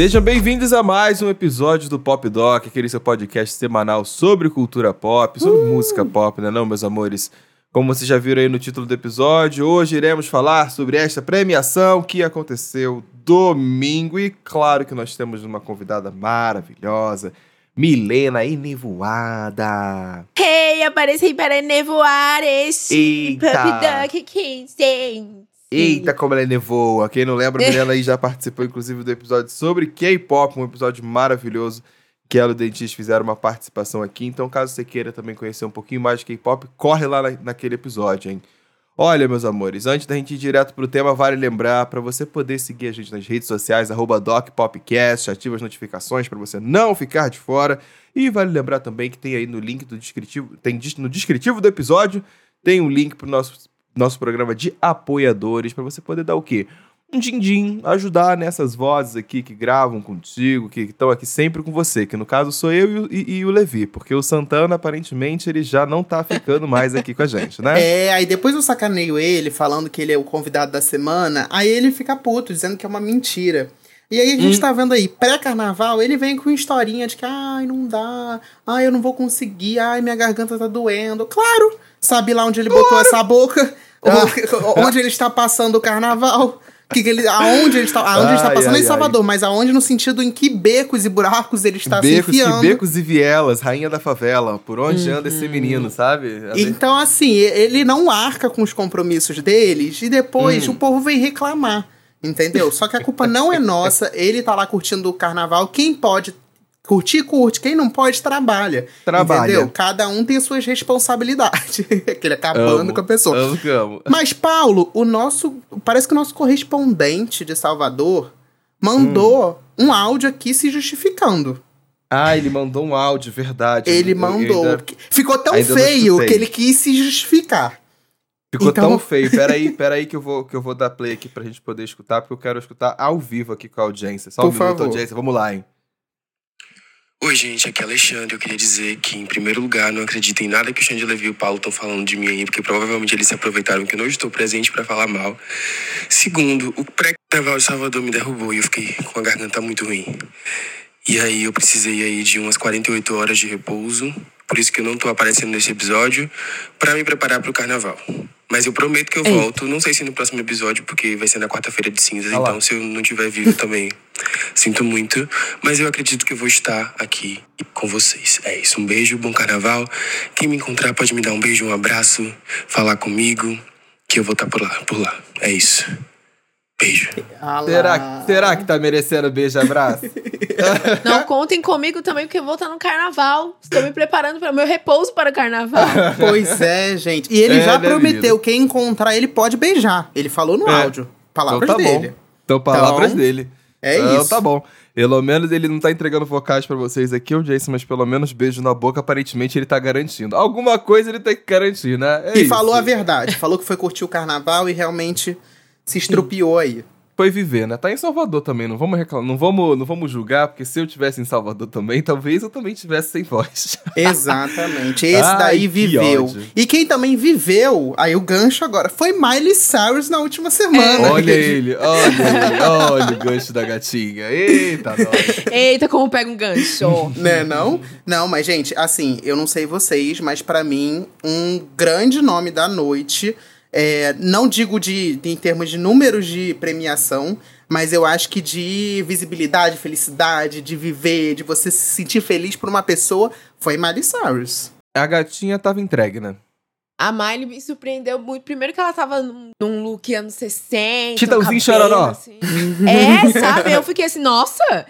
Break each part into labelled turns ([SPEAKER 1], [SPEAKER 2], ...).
[SPEAKER 1] Sejam bem-vindos a mais um episódio do Pop Doc, aquele seu podcast semanal sobre cultura pop, sobre uh! música pop, né não, meus amores? Como vocês já viram aí no título do episódio, hoje iremos falar sobre esta premiação que aconteceu domingo e claro que nós temos uma convidada maravilhosa, Milena Enevoada.
[SPEAKER 2] Hey, apareci para nevoar este Pop Doc 15.
[SPEAKER 1] Eita, como ela é nevoa. Quem não lembra, a Milena aí já participou, inclusive, do episódio sobre K-pop, um episódio maravilhoso que ela e o Dentista fizeram uma participação aqui. Então, caso você queira também conhecer um pouquinho mais de K-pop, corre lá na, naquele episódio, hein? Olha, meus amores, antes da gente ir direto pro tema, vale lembrar para você poder seguir a gente nas redes sociais, arroba DocPopcast, ativa as notificações para você não ficar de fora. E vale lembrar também que tem aí no link do descritivo, tem no descritivo do episódio, tem um link pro nosso nosso programa de apoiadores, para você poder dar o quê? Um din-din, ajudar nessas vozes aqui que gravam contigo, que estão aqui sempre com você, que no caso sou eu e, e, e, o Levi, porque o Santana, aparentemente, ele já não tá ficando mais aqui com a gente, né?
[SPEAKER 3] É, aí depois eu sacaneio ele, falando que ele é o convidado da semana, aí ele fica puto, dizendo que é uma mentira. E aí a gente hum. tá vendo aí, pré-carnaval, ele vem com historinha de que, ai, não dá, ai, eu não vou conseguir, ai, minha garganta tá doendo. Claro, sabe lá onde ele botou essa boca, ah. onde ele está passando o carnaval. Que, que ele, aonde ele está, aonde ai, ele está passando ai, em Salvador, ai. mas aonde no sentido em que becos e buracos ele está becos, se enfiando.
[SPEAKER 1] Becos e vielas, rainha da favela, por onde uhum. anda esse menino, sabe?
[SPEAKER 3] Então, assim, ele não arca com os compromissos deles e depois hum. o povo vem reclamar. Entendeu? Só que a culpa não é nossa. Ele tá lá curtindo o carnaval. Quem pode curtir, curte. Quem não pode, trabalha. Trabalha. Entendeu? Cada um tem suas responsabilidades. Aquele acabando amo, com a pessoa. Amo, amo. Mas, Paulo, o nosso. Parece que o nosso correspondente de Salvador mandou hum. um áudio aqui se justificando.
[SPEAKER 1] Ah, ele mandou um áudio, verdade.
[SPEAKER 3] Ele mandou. Ainda, Ficou tão feio que ele quis se justificar.
[SPEAKER 1] Ficou então... tão feio. Peraí, peraí que eu, vou, que eu vou dar play aqui pra gente poder escutar, porque eu quero escutar ao vivo aqui com a audiência. Só Por um favor. minuto, audiência. Vamos lá, hein?
[SPEAKER 4] Oi, gente, aqui é Alexandre. Eu queria dizer que, em primeiro lugar, não acredito em nada que o Xande Levi e o Paulo estão falando de mim aí, porque provavelmente eles se aproveitaram que eu não estou presente para falar mal. Segundo, o pré-carnaval de Salvador me derrubou e eu fiquei com a garganta muito ruim. E aí eu precisei aí de umas 48 horas de repouso, por isso que eu não tô aparecendo nesse episódio, para me preparar para o carnaval. Mas eu prometo que eu Ei. volto. Não sei se no próximo episódio, porque vai ser na quarta-feira de cinzas. Então, se eu não tiver vivo também, sinto muito. Mas eu acredito que eu vou estar aqui com vocês. É isso. Um beijo, bom carnaval. Quem me encontrar pode me dar um beijo, um abraço, falar comigo, que eu vou estar por lá. Por lá. É isso. Beijo.
[SPEAKER 1] Será, será que tá merecendo beijo e abraço?
[SPEAKER 2] Não contem comigo também, porque eu vou estar no carnaval. Estou me preparando para o meu repouso para o carnaval.
[SPEAKER 3] pois é, gente. E ele é, já né, prometeu: vida. quem encontrar ele pode beijar. Ele falou no é. áudio. Palavras então tá dele.
[SPEAKER 1] Bom. Então, palavras então, dele.
[SPEAKER 3] É então, isso.
[SPEAKER 1] Tá bom. Pelo menos ele não tá entregando vocais para vocês aqui, o Jason, mas pelo menos beijo na boca, aparentemente ele tá garantindo. Alguma coisa ele tem que garantir, né?
[SPEAKER 3] É e isso. falou a verdade. Falou que foi curtir o carnaval e realmente se estrupiou aí.
[SPEAKER 1] Foi viver, né? Tá em Salvador também, não vamos reclamar, não vamos, não vamos julgar, porque se eu tivesse em Salvador também, talvez eu também tivesse sem voz.
[SPEAKER 3] Exatamente. Esse Ai, daí viveu. E quem também viveu, aí o gancho agora, foi Miley Cyrus na última semana.
[SPEAKER 1] É. Olha ele, olha ele, olha o gancho da gatinha. Eita, nós.
[SPEAKER 2] Eita, como pega um gancho.
[SPEAKER 3] né, não? Não, mas gente, assim, eu não sei vocês, mas para mim, um grande nome da noite é, não digo de, de, em termos de números de premiação, mas eu acho que de visibilidade, felicidade, de viver, de você se sentir feliz por uma pessoa, foi Miley Cyrus.
[SPEAKER 1] A gatinha tava entregue, né?
[SPEAKER 2] A Miley me surpreendeu muito. Primeiro que ela tava num, num look anos 60.
[SPEAKER 1] Titãozinho um chororó. Assim.
[SPEAKER 2] é, sabe? Eu fiquei assim, nossa!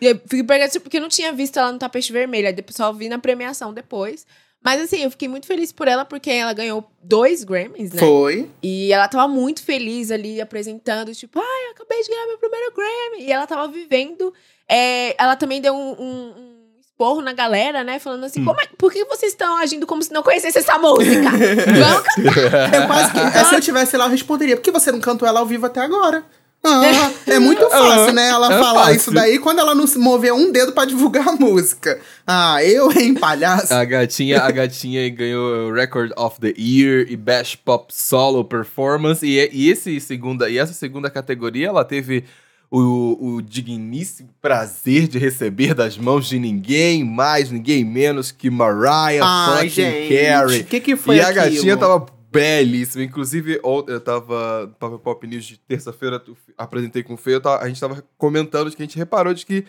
[SPEAKER 2] Eu fiquei perguntando porque eu não tinha visto ela no tapete vermelho. Aí depois só vi na premiação depois. Mas assim, eu fiquei muito feliz por ela porque ela ganhou dois Grammys, né?
[SPEAKER 3] Foi.
[SPEAKER 2] E ela tava muito feliz ali apresentando, tipo, ai, eu acabei de ganhar meu primeiro Grammy. E ela tava vivendo. É, ela também deu um, um, um esporro na galera, né? Falando assim, hum. é, por que vocês estão agindo como se não conhecessem essa música? Vamos
[SPEAKER 3] cantar! Eu quase que, se eu tivesse lá, eu responderia, por que você não cantou ela ao vivo até agora? Ah, é muito fácil, né? Ela é falar fácil. isso daí quando ela não se mover um dedo para divulgar a música. Ah, eu, hein, palhaço.
[SPEAKER 1] A gatinha, a gatinha ganhou Record of the Year e Best Pop Solo Performance. E, e, esse segunda, e essa segunda categoria, ela teve o, o digníssimo prazer de receber das mãos de ninguém mais, ninguém menos que Mariah
[SPEAKER 3] Ai,
[SPEAKER 1] fucking
[SPEAKER 3] gente,
[SPEAKER 1] Carey.
[SPEAKER 3] o que que foi
[SPEAKER 1] e a
[SPEAKER 3] aquilo?
[SPEAKER 1] gatinha tava belíssima. Inclusive, eu tava no Pop News de terça-feira, apresentei com o eu tava- a gente tava comentando que a gente reparou de que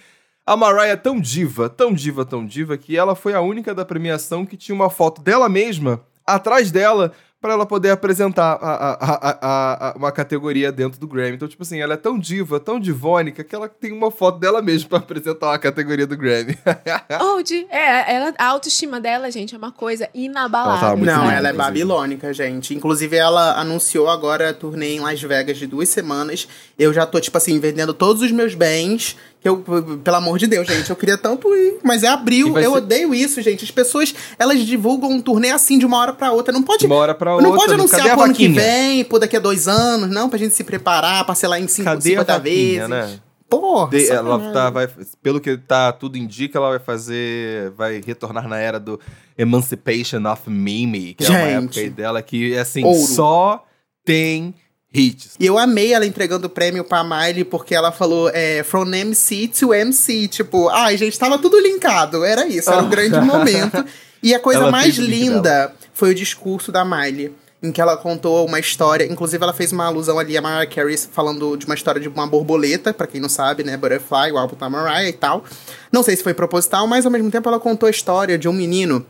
[SPEAKER 1] a Mariah é tão diva, tão diva, tão diva, que ela foi a única da premiação que tinha uma foto dela mesma atrás dela pra ela poder apresentar a, a- a- a- a- uma categoria dentro do Grammy. Então, tipo assim, ela é tão diva, tão divônica, que ela tem uma foto dela mesma pra apresentar uma categoria do Grammy.
[SPEAKER 2] Old, é, ela, a autoestima dela, gente, é uma coisa inabalável.
[SPEAKER 3] Não,
[SPEAKER 1] linda,
[SPEAKER 3] ela é
[SPEAKER 1] inclusive.
[SPEAKER 3] babilônica, gente. Inclusive, ela anunciou agora a turnê em Las Vegas de duas semanas. Eu já tô, tipo assim, vendendo todos os meus bens. Que eu, pelo amor de Deus, gente, eu queria tanto ir. Mas é abril, eu
[SPEAKER 1] ser-
[SPEAKER 3] odeio isso, gente. As pessoas, elas divulgam um turnê assim de uma hora pra outra. Não pode.
[SPEAKER 1] De uma hora pra
[SPEAKER 3] não
[SPEAKER 1] outra,
[SPEAKER 3] pode
[SPEAKER 1] não-
[SPEAKER 3] anunciar
[SPEAKER 1] cadê a
[SPEAKER 3] pro ano que vem, por daqui a dois anos, não, pra gente se preparar, parcelar em cinco,
[SPEAKER 1] Cadê a
[SPEAKER 3] 50
[SPEAKER 1] vaquinha,
[SPEAKER 3] vezes.
[SPEAKER 1] né?
[SPEAKER 3] Porra,
[SPEAKER 1] De- ela tá, vai, pelo que tá, tudo indica, ela vai fazer, vai retornar na era do Emancipation of Mimi, que é uma
[SPEAKER 3] Gente.
[SPEAKER 1] época aí dela que, assim,
[SPEAKER 3] Ouro.
[SPEAKER 1] só tem hits.
[SPEAKER 3] E eu amei ela entregando o prêmio pra Miley, porque ela falou é, from MC to MC. Tipo, ai, gente, tava tudo linkado. Era isso, era um grande momento. E a coisa
[SPEAKER 1] Ela
[SPEAKER 3] mais linda foi o discurso da Miley. Em que ela contou uma história, inclusive ela fez uma alusão ali a Mariah Carey falando de uma história de uma borboleta, pra quem não sabe, né, Butterfly, o álbum da Mariah e tal. Não sei se foi proposital, mas ao mesmo tempo ela contou a história de um menino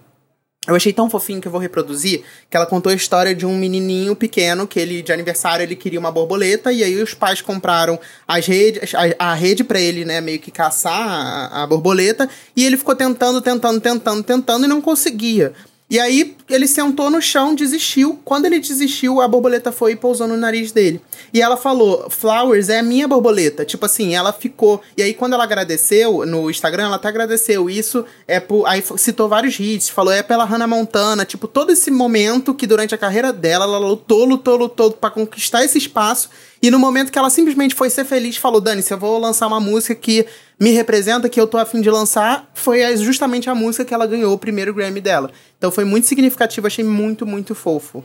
[SPEAKER 3] eu achei tão fofinho que eu vou reproduzir, que ela contou a história de um menininho pequeno que ele, de aniversário, ele queria uma borboleta, e aí os pais compraram as redes, a, a rede pra ele, né, meio que caçar a, a borboleta, e ele ficou tentando, tentando, tentando, tentando, e não conseguia. E aí ele sentou no chão, desistiu. Quando ele desistiu, a borboleta foi e pousou no nariz dele. E ela falou: Flowers é a minha borboleta. Tipo assim, ela ficou. E aí, quando ela agradeceu no Instagram, ela até agradeceu. Isso é por. Aí citou vários hits, falou: é pela Hannah Montana. Tipo, todo esse momento que durante a carreira dela, ela lutou, lutou, lutou pra conquistar esse espaço. E no momento que ela simplesmente foi ser feliz, falou: Dani, se eu vou lançar uma música que me representa, que eu tô afim de lançar, foi justamente a música que ela ganhou o primeiro Grammy dela. Então foi muito significativo, achei muito, muito fofo.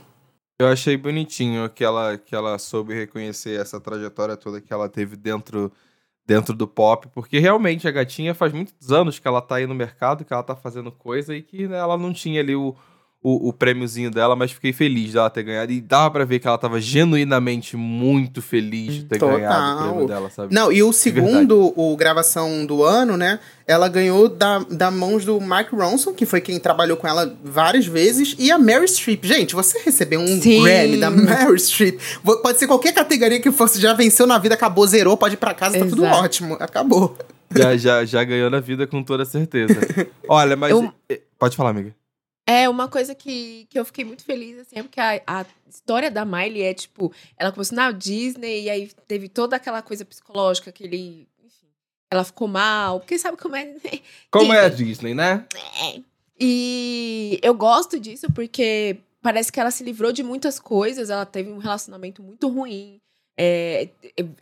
[SPEAKER 1] Eu achei bonitinho que ela, que ela soube reconhecer essa trajetória toda que ela teve dentro, dentro do pop, porque realmente a gatinha faz muitos anos que ela tá aí no mercado, que ela tá fazendo coisa e que né, ela não tinha ali o, o, o prêmiozinho dela, mas fiquei feliz dela ter ganhado. E dava pra ver que ela tava genuinamente muito feliz de ter
[SPEAKER 3] Total.
[SPEAKER 1] ganhado o prêmio dela, sabe?
[SPEAKER 3] Não, e o segundo, o gravação do ano, né? Ela ganhou da, da mãos do Mike Ronson, que foi quem trabalhou com ela várias vezes, e a Mary Streep. Gente, você recebeu um
[SPEAKER 2] Sim.
[SPEAKER 3] Grammy da Mary Streep. Pode ser qualquer categoria que fosse, já venceu na vida, acabou, zerou, pode ir pra casa, tá tudo
[SPEAKER 2] Exato.
[SPEAKER 3] ótimo. Acabou.
[SPEAKER 1] Já, já, já ganhou na vida com toda certeza. Olha, mas.
[SPEAKER 2] Eu-
[SPEAKER 1] Pode falar, amiga.
[SPEAKER 2] É, uma coisa que, que eu fiquei muito feliz, assim, é porque a, a história da Miley é, tipo, ela começou na Disney e aí teve toda aquela coisa psicológica, aquele. Enfim, ela ficou mal, porque sabe como é.
[SPEAKER 1] Como é a Disney, né?
[SPEAKER 2] É. E eu gosto disso porque parece que ela se livrou de muitas coisas, ela teve um relacionamento muito ruim. É,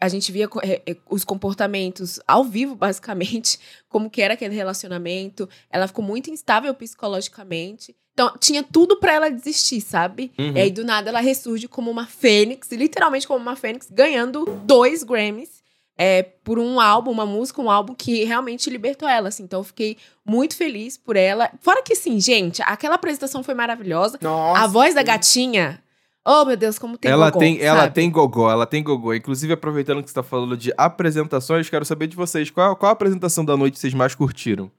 [SPEAKER 2] a gente via é, é, os comportamentos ao vivo, basicamente, como que era aquele relacionamento. Ela ficou muito instável psicologicamente. Então, tinha tudo pra ela desistir, sabe?
[SPEAKER 1] Uhum.
[SPEAKER 2] E aí, do nada, ela ressurge como uma fênix, literalmente como uma fênix, ganhando dois Grammys é, por um álbum, uma música, um álbum que realmente libertou ela, assim. Então, eu fiquei muito feliz por ela. Fora que, assim, gente, aquela apresentação foi maravilhosa.
[SPEAKER 3] Nossa.
[SPEAKER 2] a voz da gatinha, oh, meu Deus, como tem
[SPEAKER 1] ela
[SPEAKER 2] gogó,
[SPEAKER 1] tem, ela
[SPEAKER 2] sabe?
[SPEAKER 1] tem gogó, ela tem gogó. Inclusive, aproveitando que você tá falando de apresentações, quero saber de vocês. Qual, qual a apresentação da noite vocês mais curtiram?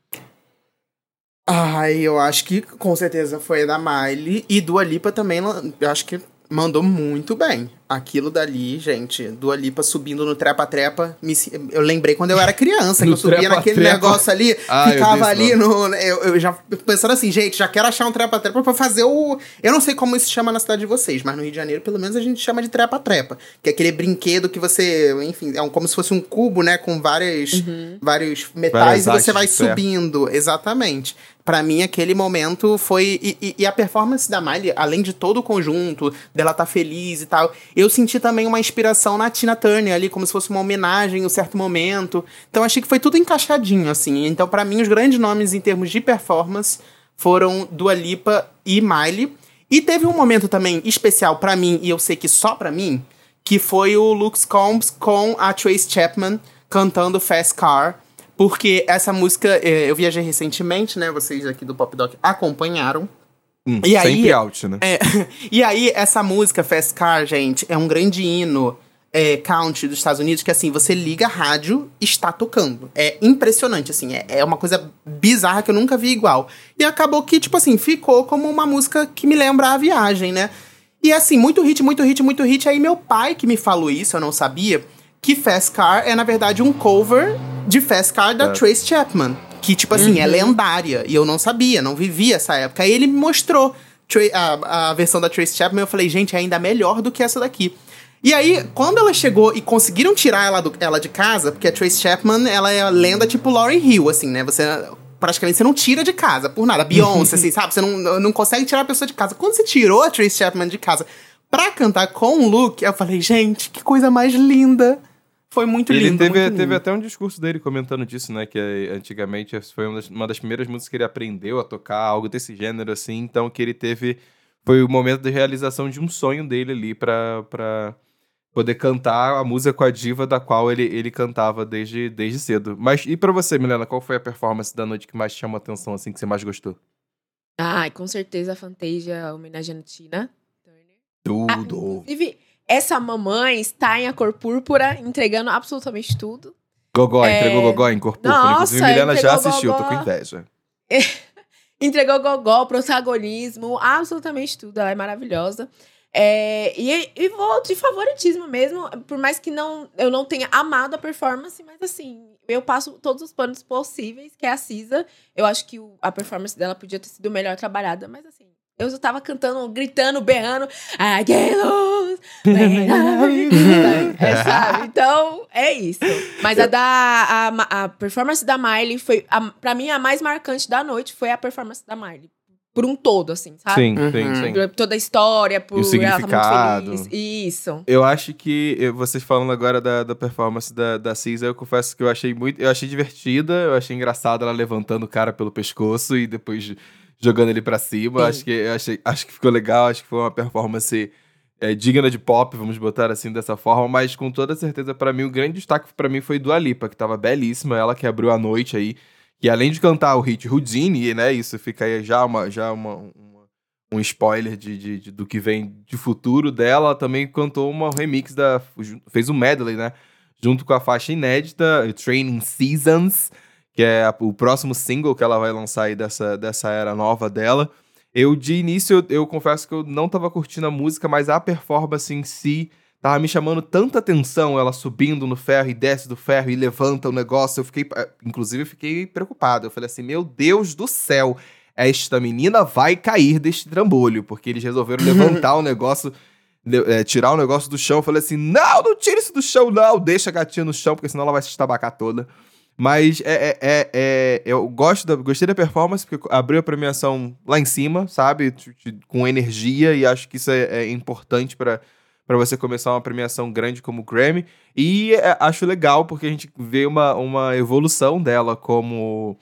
[SPEAKER 3] Ai, eu acho que com certeza foi a da Miley. E Dua Lipa também, eu acho que mandou muito bem. Aquilo dali, gente, Dua Lipa subindo no trepa-trepa. me se- Eu lembrei quando eu era criança, que eu subia naquele
[SPEAKER 1] trepa-trepa.
[SPEAKER 3] negócio ali,
[SPEAKER 1] Ah,
[SPEAKER 3] ficava ali no. Eu, eu já pensando assim, gente, já quero achar um trepa-trepa pra fazer o. Eu não sei como isso chama na cidade de vocês, mas no Rio de Janeiro, pelo menos, a gente chama de trepa-trepa. Que é aquele brinquedo que você, enfim, é um- como se fosse um cubo, né? Com várias,
[SPEAKER 2] Uhum.
[SPEAKER 3] vários metais
[SPEAKER 1] Várias
[SPEAKER 3] e você vai subindo. Exatamente. Pra mim, aquele momento foi. E, e- e a performance da Miley, além de todo o conjunto, dela tá feliz e tal, eu senti também uma inspiração na Tina Turner ali, como se fosse uma homenagem em um certo momento. Então achei que foi tudo encaixadinho, assim. Então, pra mim, os grandes nomes em termos de performance foram Dua Lipa e Miley. E teve um momento também especial pra mim, e eu sei que só pra mim, que foi o Lux Combs com a Trace Chapman cantando Fast Car. Porque essa música, eh, eu viajei recentemente, né? Vocês aqui do Pop Doc acompanharam.
[SPEAKER 1] Hum,
[SPEAKER 3] E aí-
[SPEAKER 1] sempre out, né?
[SPEAKER 3] É, e aí, essa música, Fast Car, gente, é um grande hino é, country dos Estados Unidos que, assim, você liga a rádio está tocando. É impressionante, assim, é, é uma coisa bizarra que eu nunca vi igual. E acabou que, tipo assim, ficou como uma música que me lembra a viagem, né? E assim, muito hit, muito hit, muito hit. Aí meu pai que me falou isso, eu não sabia, que Fast Car é, na verdade, um cover de Fast Car da
[SPEAKER 1] Certo.
[SPEAKER 3] Trace Chapman. Que, tipo assim, é lendária. E eu não sabia, não vivia essa época. Aí ele me mostrou a, a versão da Trace Chapman. Eu falei, gente, é ainda melhor do que essa daqui. E aí, quando ela chegou e conseguiram tirar ela, do- ela de casa, porque a Trace Chapman, ela é a lenda tipo Lauryn Hill, assim, né? Você praticamente você não tira de casa por nada. Beyoncé, assim, sabe? Você não, não consegue tirar a pessoa de casa. Quando você tirou a Trace Chapman de casa pra cantar com o Luke, eu falei, gente, que coisa mais linda. Foi muito
[SPEAKER 1] Ele
[SPEAKER 3] lindo.
[SPEAKER 1] teve,
[SPEAKER 3] muito
[SPEAKER 1] teve
[SPEAKER 3] lindo.
[SPEAKER 1] até um discurso dele comentando disso, né? Que antigamente foi uma das, uma das primeiras músicas que ele aprendeu a tocar, algo desse gênero, assim. Então, que ele teve. Foi o momento de realização de um sonho dele ali pra, pra poder cantar a música com a diva da qual ele, ele cantava desde, desde cedo. Mas e pra você, Milena, qual foi a performance da noite que mais te chamou a atenção, assim, que você mais gostou?
[SPEAKER 2] Ai, com certeza a Fantasia homenageando Tina Turner. Ah,
[SPEAKER 1] Tudo!
[SPEAKER 2] inclusive, essa mamãe está em A Cor Púrpura, entregando absolutamente tudo.
[SPEAKER 1] Gogó,
[SPEAKER 2] É.
[SPEAKER 1] entregou Gogó em corpo púrpura.
[SPEAKER 2] Nossa,
[SPEAKER 1] Inclusive, Milena já assistiu, tô
[SPEAKER 2] Gogó.
[SPEAKER 1] com inveja.
[SPEAKER 2] Entregou gogó, protagonismo, absolutamente tudo. Ela é maravilhosa. É, e, e vou de favoritismo mesmo, por mais que não, eu não tenha amado a performance, mas assim, eu passo todos os panos possíveis, que é a Cisa. Eu acho que o- a performance dela podia ter sido melhor trabalhada, mas assim, eu tava cantando, gritando, berrando. I get lost I- é, sabe? Então, é isso. Mas a da a, a performance da Miley foi, a, pra mim, a mais marcante da noite foi a performance da Miley. Por um todo, assim, sabe?
[SPEAKER 1] Sim,
[SPEAKER 3] Uhum.
[SPEAKER 1] sim, sim.
[SPEAKER 2] Por toda a história, por ela tá
[SPEAKER 1] significado.
[SPEAKER 2] muito feliz. Isso.
[SPEAKER 1] Eu acho que vocês falando agora da, da performance da, da Cisa, eu confesso que eu achei muito. Eu achei divertida, eu achei engraçado ela levantando o cara pelo pescoço e depois jogando ele pra cima.
[SPEAKER 2] Sim.
[SPEAKER 1] Acho que, achei, acho que ficou legal, acho que foi uma performance eh, digna de pop, vamos botar assim dessa forma, mas com toda certeza, pra mim, o grande destaque pra mim foi do Alipa, que tava belíssima, ela que abriu a noite aí. E além de cantar o hit Houdini, né? Isso fica aí já uma. Já uma, uma- um spoiler de, de- de- do que vem de futuro dela, ela também cantou uma remix da. fez um medley, né? Junto com a faixa inédita, Training Seasons, que é a- o próximo single que ela vai lançar aí dessa, dessa era nova dela. Eu, de início, eu, eu confesso que eu não tava curtindo a música, mas a performance em si tava me chamando tanta atenção, ela subindo no ferro e desce do ferro e levanta o negócio. Eu fiquei, eh, inclusive, eu fiquei preocupado. Eu falei assim: meu Deus do céu, esta menina vai cair deste trambolho, porque eles resolveram levantar o negócio, eh, tirar o negócio do chão. Eu falei assim: não, não tira isso do chão, não, deixa a gatinha no chão, porque senão ela vai se estabacar toda. Mas é, é- é- é- eu gosto da, gostei da performance, porque abriu a premiação lá em cima, sabe? Com energia, e acho que isso é, é importante para para você começar uma premiação grande como o Grammy. E é, acho legal, porque a gente vê uma, uma evolução dela como,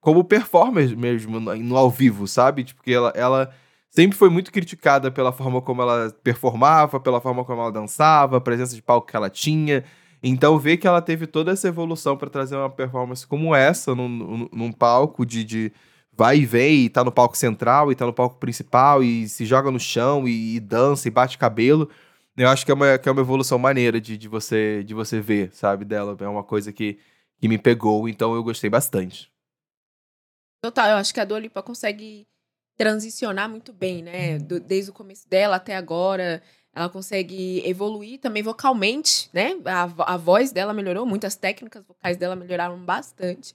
[SPEAKER 1] como performer mesmo, no, no ao vivo, sabe? Tipo, que ela, ela sempre foi muito criticada pela forma como ela performava, pela forma como ela dançava, a presença de palco que ela tinha. Então, ver que ela teve toda essa evolução para trazer uma performance como essa num, num, num palco de, de vai e vem, e tá no palco central, e tá no palco principal, e se joga no chão, e, e dança, e bate cabelo. Eu acho que é uma, que é uma evolução maneira de, de, você, de você ver, sabe, dela. É uma coisa que, que me pegou, então eu gostei bastante.
[SPEAKER 2] Total, eu acho que a Dua Lipa consegue transicionar muito bem, né? Do- desde o começo dela até agora. Ela consegue evoluir também vocalmente, né? A, a voz dela melhorou muito, as técnicas vocais dela melhoraram bastante.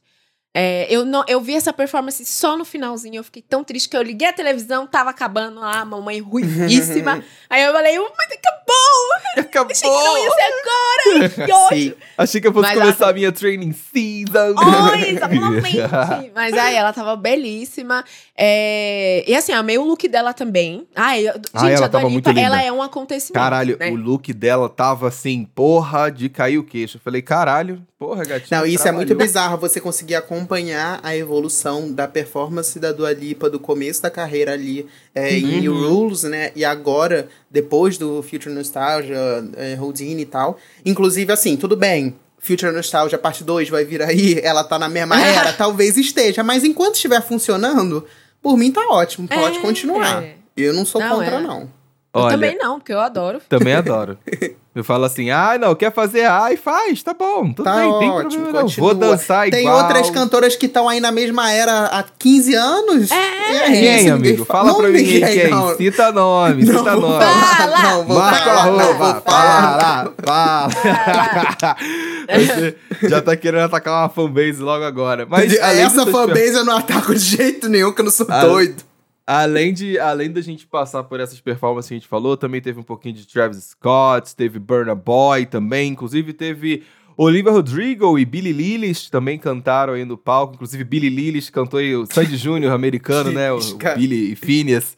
[SPEAKER 2] É, eu, não, eu vi essa performance só no finalzinho, eu fiquei tão triste que eu liguei a televisão, tava acabando lá, a mamãe ruivíssima. Aí eu falei, "Oh, mas acabou!
[SPEAKER 1] Acabou!
[SPEAKER 2] Achei que não ia ser agora! Que ódio!
[SPEAKER 1] Achei que eu fosse
[SPEAKER 2] Mas
[SPEAKER 1] começar
[SPEAKER 2] ela-
[SPEAKER 1] a minha training season.
[SPEAKER 2] Exatamente! Mas aí ela tava belíssima. É, E assim, amei o look dela também. Ai, eu- gente,
[SPEAKER 1] ela
[SPEAKER 2] a
[SPEAKER 1] tava muito linda.
[SPEAKER 2] ela é um acontecimento.
[SPEAKER 1] Caralho,
[SPEAKER 2] né?
[SPEAKER 1] o look dela tava assim, porra, de cair o queixo. Eu falei, caralho, porra, gatinho.
[SPEAKER 3] Não, isso é muito
[SPEAKER 1] trabalhou.
[SPEAKER 3] bizarro, você conseguir acompanhar a evolução da performance da Dua Lipa do começo da carreira ali é, em New Rules, né? E agora, depois do Future Nostalgia, é, Houdini e tal. Inclusive, assim, tudo bem. Future Nostalgia parte 2 vai vir aí, ela tá na mesma era, talvez esteja. Mas enquanto estiver funcionando, por mim tá ótimo, pode
[SPEAKER 2] É,
[SPEAKER 3] continuar.
[SPEAKER 2] é.
[SPEAKER 3] Eu não sou
[SPEAKER 2] Não,
[SPEAKER 3] contra,
[SPEAKER 2] é.
[SPEAKER 3] Não.
[SPEAKER 2] Eu
[SPEAKER 1] Olha,
[SPEAKER 2] também não, porque eu adoro.
[SPEAKER 1] Também adoro. Eu falo assim, ah, não, quer fazer? Ai, faz, tá bom, tudo
[SPEAKER 3] Tá
[SPEAKER 1] bem, tem
[SPEAKER 3] ótimo,
[SPEAKER 1] problema não.
[SPEAKER 3] continua.
[SPEAKER 1] Vou dançar
[SPEAKER 3] Tem
[SPEAKER 1] igual.
[SPEAKER 3] outras cantoras que estão aí na mesma era há 15 anos?
[SPEAKER 2] É.
[SPEAKER 3] Aí,
[SPEAKER 1] Quem, amigo?
[SPEAKER 3] fa-
[SPEAKER 1] Fala
[SPEAKER 3] Não,
[SPEAKER 1] pra mim
[SPEAKER 3] ninguém,
[SPEAKER 1] quem.
[SPEAKER 3] não.
[SPEAKER 1] Cita nome,
[SPEAKER 3] Não
[SPEAKER 1] cita nome.
[SPEAKER 2] Fala!
[SPEAKER 3] não, vou
[SPEAKER 1] Marca
[SPEAKER 3] falar, não,
[SPEAKER 1] arroba,
[SPEAKER 3] vou falar.
[SPEAKER 1] para, para. Você já tá querendo atacar uma fanbase logo agora. Mas além
[SPEAKER 3] Essa fanbase eu não ataco de jeito nenhum, que eu não sou
[SPEAKER 1] Ah,
[SPEAKER 3] doido.
[SPEAKER 1] Além, de, além da gente passar por essas performances que a gente falou, também teve um pouquinho de Travis Scott, teve Burna Boy também, inclusive teve Olivia Rodrigo e Billy Lillis também cantaram aí no palco, inclusive Billy Lillis cantou aí o Sandy Júnior americano, né, o, o. Billy e Phineas,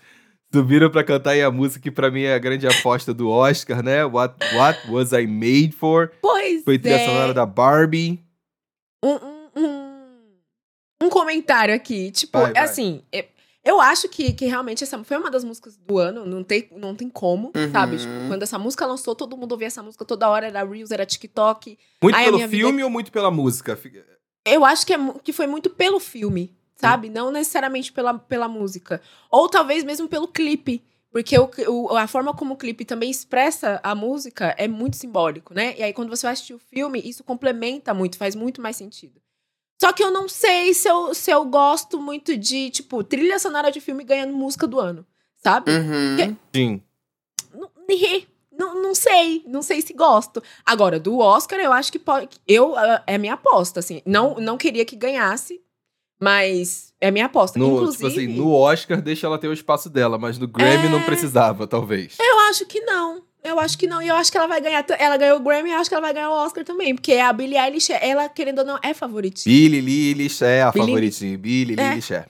[SPEAKER 1] subiram pra cantar aí a música que pra mim é a grande aposta do Oscar, né, What, What Was I Made For,
[SPEAKER 2] Pois
[SPEAKER 1] foi trilha
[SPEAKER 2] é.
[SPEAKER 1] sonora da Barbie.
[SPEAKER 2] um, um, um, um comentário aqui. Tipo,
[SPEAKER 1] Vai, vai.
[SPEAKER 2] assim, eu, eu acho que, que realmente essa foi uma das músicas do ano, não tem, não tem como,
[SPEAKER 3] Uhum.
[SPEAKER 2] sabe? Tipo, quando essa música lançou, todo mundo ouvia essa música toda hora, era Reels, era TikTok.
[SPEAKER 1] Muito
[SPEAKER 2] Ai,
[SPEAKER 1] pelo
[SPEAKER 2] minha vida-
[SPEAKER 1] filme ou muito pela música?
[SPEAKER 2] Eu acho que, é, que foi muito pelo filme, sabe? Não necessariamente pela, pela música. Ou talvez mesmo pelo clipe. Porque o, o- a forma como o clipe também expressa a música é muito simbólico, né? E aí, quando você vai assistir o filme, isso complementa muito, faz muito mais sentido. Só que eu não sei se eu, se eu gosto muito de, tipo, trilha sonora de filme ganhando música do ano, sabe?
[SPEAKER 3] Uhum.
[SPEAKER 1] Sim.
[SPEAKER 2] Não, não, não sei, não sei se gosto. Agora, do Oscar, eu acho que pode. Eu, ah, é minha aposta, assim. Não, não queria que ganhasse, mas é minha aposta.
[SPEAKER 1] No,
[SPEAKER 2] Inclusive,
[SPEAKER 1] tipo assim, no Oscar deixa ela ter o espaço dela, mas no Grammy
[SPEAKER 2] É.
[SPEAKER 1] não precisava, talvez.
[SPEAKER 2] eu acho que não. Eu acho que não. E eu acho que ela vai ganhar. Ela ganhou o Grammy e eu acho que ela vai ganhar o Oscar também. Porque a Billie Eilish, ela, querendo ou não, é favoritinha.
[SPEAKER 1] Billy Lillis é a
[SPEAKER 2] Billie-
[SPEAKER 1] favoritinha. Billy
[SPEAKER 2] É.
[SPEAKER 1] Lillis é.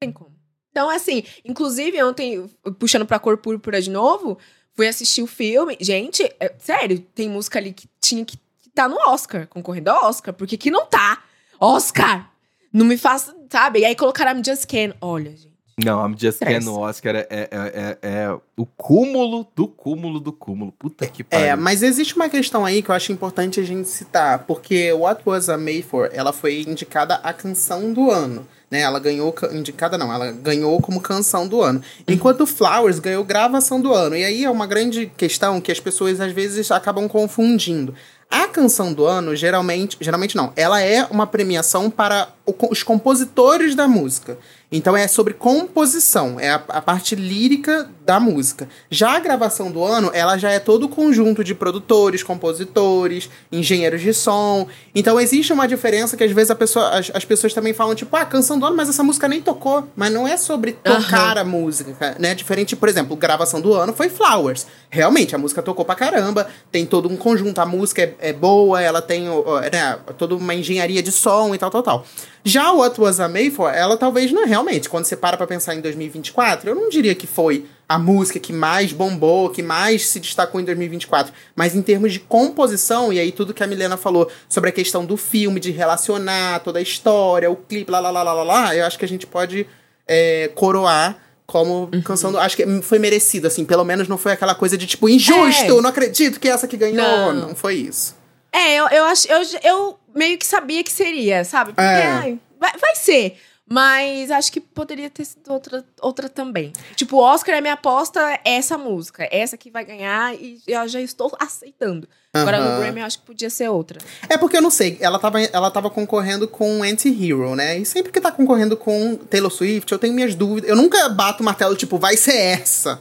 [SPEAKER 2] Tem como. Então, assim, inclusive, ontem, puxando pra cor púrpura de novo, fui assistir o filme. Gente, é- sério, tem música ali que tinha que, que tá no Oscar, concorrendo ao Oscar, porque que não tá. Oscar! Não me faça, sabe? E aí colocaram I'm Just Can. Olha, gente.
[SPEAKER 1] Não, I'm Just Ken no Oscar é, é, é, é- é o cúmulo do cúmulo do cúmulo. Puta que pariu.
[SPEAKER 3] É, mas existe uma questão aí que eu acho importante a gente citar, porque What Was I Made For, ela foi indicada a canção do ano, né? Ela ganhou, ca- indicada não, ela ganhou como canção do ano. Enquanto Flowers ganhou gravação do ano. E aí é uma grande questão que as pessoas às vezes acabam confundindo. A canção do ano, geralmente, geralmente não, ela é uma premiação para os compositores da música. Então é sobre composição, é a, a parte lírica da música. Já a gravação do ano, ela já é todo o conjunto de produtores, compositores, engenheiros de som. Então existe uma diferença que às vezes a pessoa, as, as pessoas também falam, tipo, ah, canção do ano, mas essa música nem tocou. Mas não é sobre tocar a música, né? Diferente, por exemplo, gravação do ano foi Flowers. Realmente, a música tocou pra caramba, tem todo um conjunto, a música é, é boa, ela tem né, toda uma engenharia de som e tal, tal, tal. Já o What Was I Made For, ela talvez não realmente, quando você para pra pensar em 2024, eu não diria que foi a música que mais bombou, que mais se destacou em 2024, mas em termos de composição, e aí tudo que a Milena falou sobre a questão do filme, de relacionar toda a história, o clipe, lá, lá, lá, lá, lá, lá eu acho que a gente pode é, coroar como canção do. Acho que foi merecido, assim. Pelo menos não foi aquela coisa de tipo, injusto,
[SPEAKER 2] É.
[SPEAKER 3] não acredito que essa que ganhou.
[SPEAKER 2] Não.
[SPEAKER 3] Não, foi isso.
[SPEAKER 2] É, eu, eu acho. Eu, eu meio que sabia que seria, sabe? Porque
[SPEAKER 3] É.
[SPEAKER 2] ai, vai, vai ser. Mas acho que poderia ter sido outra, outra também. Tipo, o Oscar é minha aposta, é essa música. Essa que vai ganhar e eu já estou aceitando. Agora
[SPEAKER 3] Aham.
[SPEAKER 2] no Grammy eu acho que podia ser outra.
[SPEAKER 3] É porque eu não sei, ela tava, ela tava concorrendo com Anti-Hero, né? E sempre que tá concorrendo com Taylor Swift, eu tenho minhas dúvidas. Eu nunca bato o martelo, tipo, vai ser essa.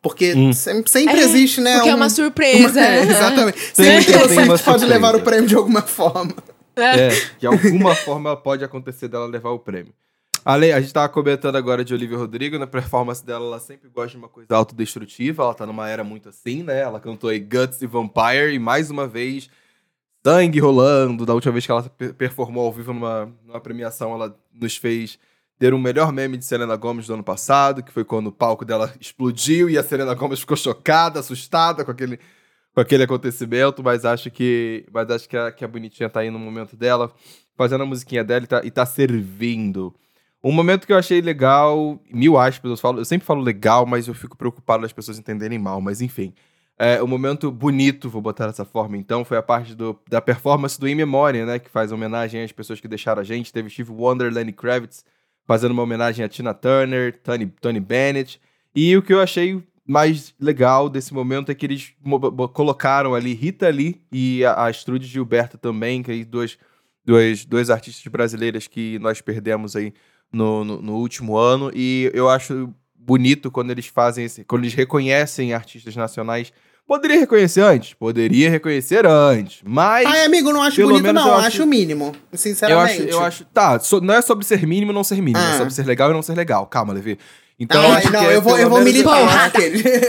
[SPEAKER 3] Porque
[SPEAKER 1] Hum.
[SPEAKER 3] sempre, sempre
[SPEAKER 2] É,
[SPEAKER 3] existe, né?
[SPEAKER 2] porque é
[SPEAKER 3] um-
[SPEAKER 2] uma surpresa.
[SPEAKER 3] É, exatamente.
[SPEAKER 1] Sempre
[SPEAKER 3] Taylor
[SPEAKER 1] uma
[SPEAKER 3] Swift pode levar o prêmio de alguma forma.
[SPEAKER 1] É, de alguma forma pode acontecer dela levar o prêmio. Ale, a gente tava comentando agora de Olivia Rodrigo, na performance dela, ela sempre gosta de uma coisa autodestrutiva, ela tá numa era muito assim, né? Ela cantou aí Guts e Vampire, e mais uma vez, sangue rolando. Da última vez que ela pe- performou ao vivo numa, numa premiação, ela nos fez ter o melhor meme de Selena Gomez do ano passado, que foi quando o palco dela explodiu e a Selena Gomez ficou chocada, assustada com aquele, com aquele acontecimento, mas acho que, mas acho que a, que a bonitinha tá aí no momento dela, fazendo a musiquinha dela e tá, e tá servindo. Um momento que eu achei legal, mil aspas, eu, falo, eu sempre falo legal, mas eu fico preocupado das pessoas entenderem mal, mas enfim. É, o momento bonito, vou botar dessa forma, então, foi a parte do, da performance do In Memória, né? Que faz homenagem às pessoas que deixaram a gente. Teve Steve Wonder, Lenny Kravitz, fazendo uma homenagem a Tina Turner, Tony, Tony Bennett. E o que eu achei mais legal desse momento é que eles colocaram ali Rita Lee e a, a Astrude Gilberto também, que aí duas, duas, duas artistas brasileiras que nós perdemos aí no, no, no último ano. E eu acho bonito quando eles fazem esse, quando eles reconhecem artistas nacionais. Poderia reconhecer antes? Poderia reconhecer antes, mas...
[SPEAKER 3] Ai, amigo, não acho bonito não, acho, acho o mínimo, sinceramente.
[SPEAKER 1] Eu acho, eu acho tá, so, não é sobre ser mínimo ou não ser mínimo, é ah. é sobre ser legal e não ser legal. Calma, Levi.
[SPEAKER 3] Então, ah, não, eu vou, eu vou militar.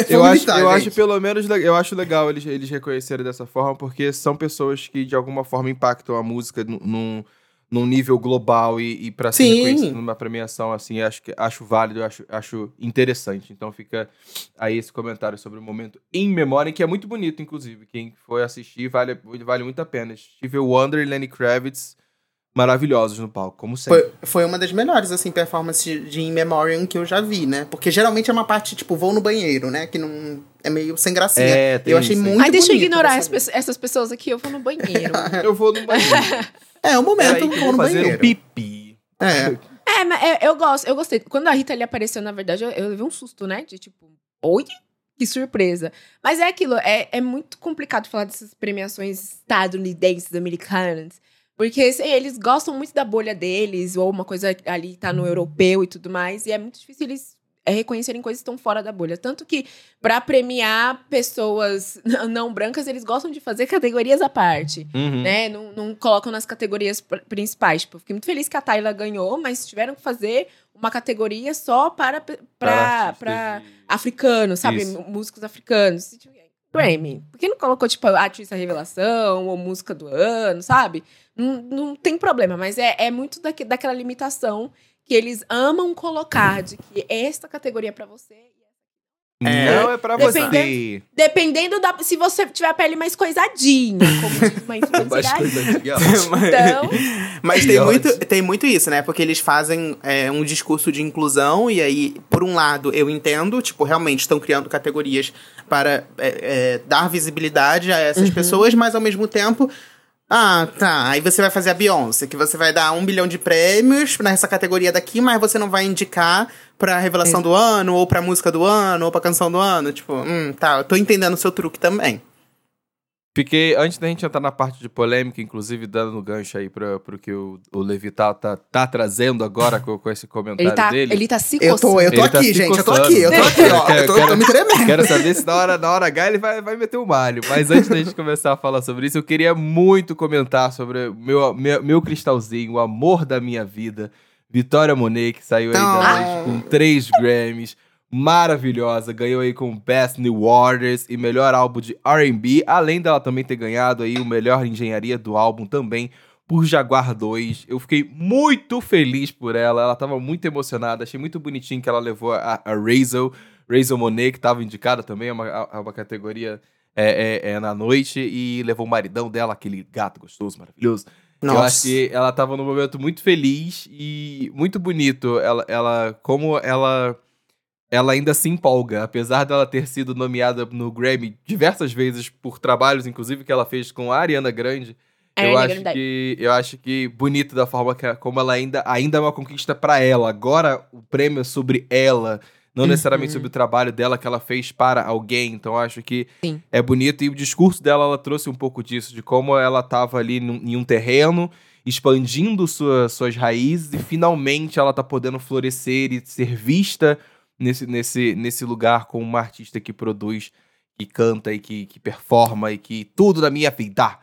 [SPEAKER 1] eu, acho, eu acho pelo menos eu acho legal eles, eles reconhecerem dessa forma, porque são pessoas que de alguma forma impactam a música num, num nível global e, e para ser reconhecido numa premiação assim, acho que acho válido, acho, acho interessante. Então fica aí esse comentário sobre o momento em memória, que é muito bonito, inclusive. Quem foi assistir vale, vale muito a pena. Steve Wonder e Lenny Kravitz maravilhosos no palco, como sempre.
[SPEAKER 3] Foi, foi uma das melhores, assim, performances de In Memoriam que eu já vi, né? Porque geralmente é uma parte, tipo, vou no banheiro, né? Que não é meio sem gracinha. É, eu achei isso, muito Ai,
[SPEAKER 2] deixa eu ignorar essas pessoas aqui, eu vou no banheiro.
[SPEAKER 1] eu vou no banheiro.
[SPEAKER 3] é, o momento eu vou no
[SPEAKER 1] fazer
[SPEAKER 3] banheiro.
[SPEAKER 1] Um pipi.
[SPEAKER 3] É.
[SPEAKER 2] É, mas eu, eu, gosto, eu gostei. Quando a Rita ali apareceu, na verdade, eu, eu levei um susto, né? De tipo, oi? Que surpresa. Mas é aquilo, é, é muito complicado falar dessas premiações estadunidenses, americanas. Porque eles gostam muito da bolha deles, ou uma coisa ali tá no europeu e tudo mais, e é muito difícil eles é, reconhecerem coisas que estão fora da bolha. Tanto que, para premiar pessoas não brancas, eles gostam de fazer categorias à parte, uhum. né? Não, não, colocam nas categorias principais. Tipo, fiquei muito feliz que a Tayla ganhou, mas tiveram que fazer uma categoria só para, para, para africanos, sabe? Isso. Músicos africanos. Grammy. Por que não colocou, tipo, artista revelação ou música do ano, sabe? Não, não tem problema, mas é, é muito daqui, daquela limitação que eles amam colocar de que esta categoria é pra você
[SPEAKER 1] é, não é pra dependendo, você.
[SPEAKER 2] Dependendo da. Se você tiver a pele mais coisadinha, como diz uma então.
[SPEAKER 3] Mas tem muito, tem muito isso, né? Porque eles fazem é, um discurso de inclusão, e aí, por um lado, eu entendo, tipo, realmente estão criando categorias para é, é, dar visibilidade a essas uhum. pessoas, mas ao mesmo tempo ah, tá. Aí você vai fazer a Beyoncé, que você vai dar um bilhão de prêmios nessa categoria daqui, mas você não vai indicar pra revelação do ano, ou pra música do ano, ou pra canção do ano. Tipo, hum, tá, eu tô entendendo o seu truque também.
[SPEAKER 1] Fiquei, antes da gente entrar na parte de polêmica, inclusive dando no gancho aí pra, pro que o, o Levi tá, tá, tá trazendo agora com, com esse comentário
[SPEAKER 2] ele tá,
[SPEAKER 1] dele.
[SPEAKER 2] Ele tá se
[SPEAKER 3] coçando. Eu tô, eu tô aqui, tá gente, eu tô aqui, eu tô aqui, ó. Quero, eu tô, quero, tô me tremendo.
[SPEAKER 1] Quero saber se na hora, na hora H ele vai, vai meter o um malho. Mas antes da gente começar a falar sobre isso, eu queria muito comentar sobre meu, meu, meu cristalzinho, o amor da minha vida, Vitória Monet, que saiu aí da noite com três Grammys maravilhosa, ganhou aí com Best New Orders e melhor álbum de R&B, além dela também ter ganhado aí o melhor engenharia do álbum também por Jaguar 2. Eu fiquei muito feliz por ela, ela tava muito emocionada, achei muito bonitinho que ela levou a, a Razel, Razel Monet, que tava indicada também, é uma, a, uma categoria é, é, é, na noite, e levou o maridão dela, aquele gato gostoso, maravilhoso. Nossa. Eu acho que ela tava num momento muito feliz e muito bonito. Ela, ela como ela ela ainda se empolga, apesar dela ter sido nomeada no Grammy diversas vezes por trabalhos, inclusive que ela fez com a Ariana Grande. É, eu acho que eu acho que bonito da forma que como ela ainda ainda é uma conquista para ela. Agora o prêmio é sobre ela, não uhum. necessariamente sobre o trabalho dela que ela fez para alguém. Então eu acho que Sim. é bonito e o discurso dela ela trouxe um pouco disso de como ela estava ali num, em um terreno expandindo sua, suas raízes e finalmente ela tá podendo florescer e ser vista nesse, nesse, nesse lugar com uma artista que produz, que canta e que, que performa e que tudo da minha vida.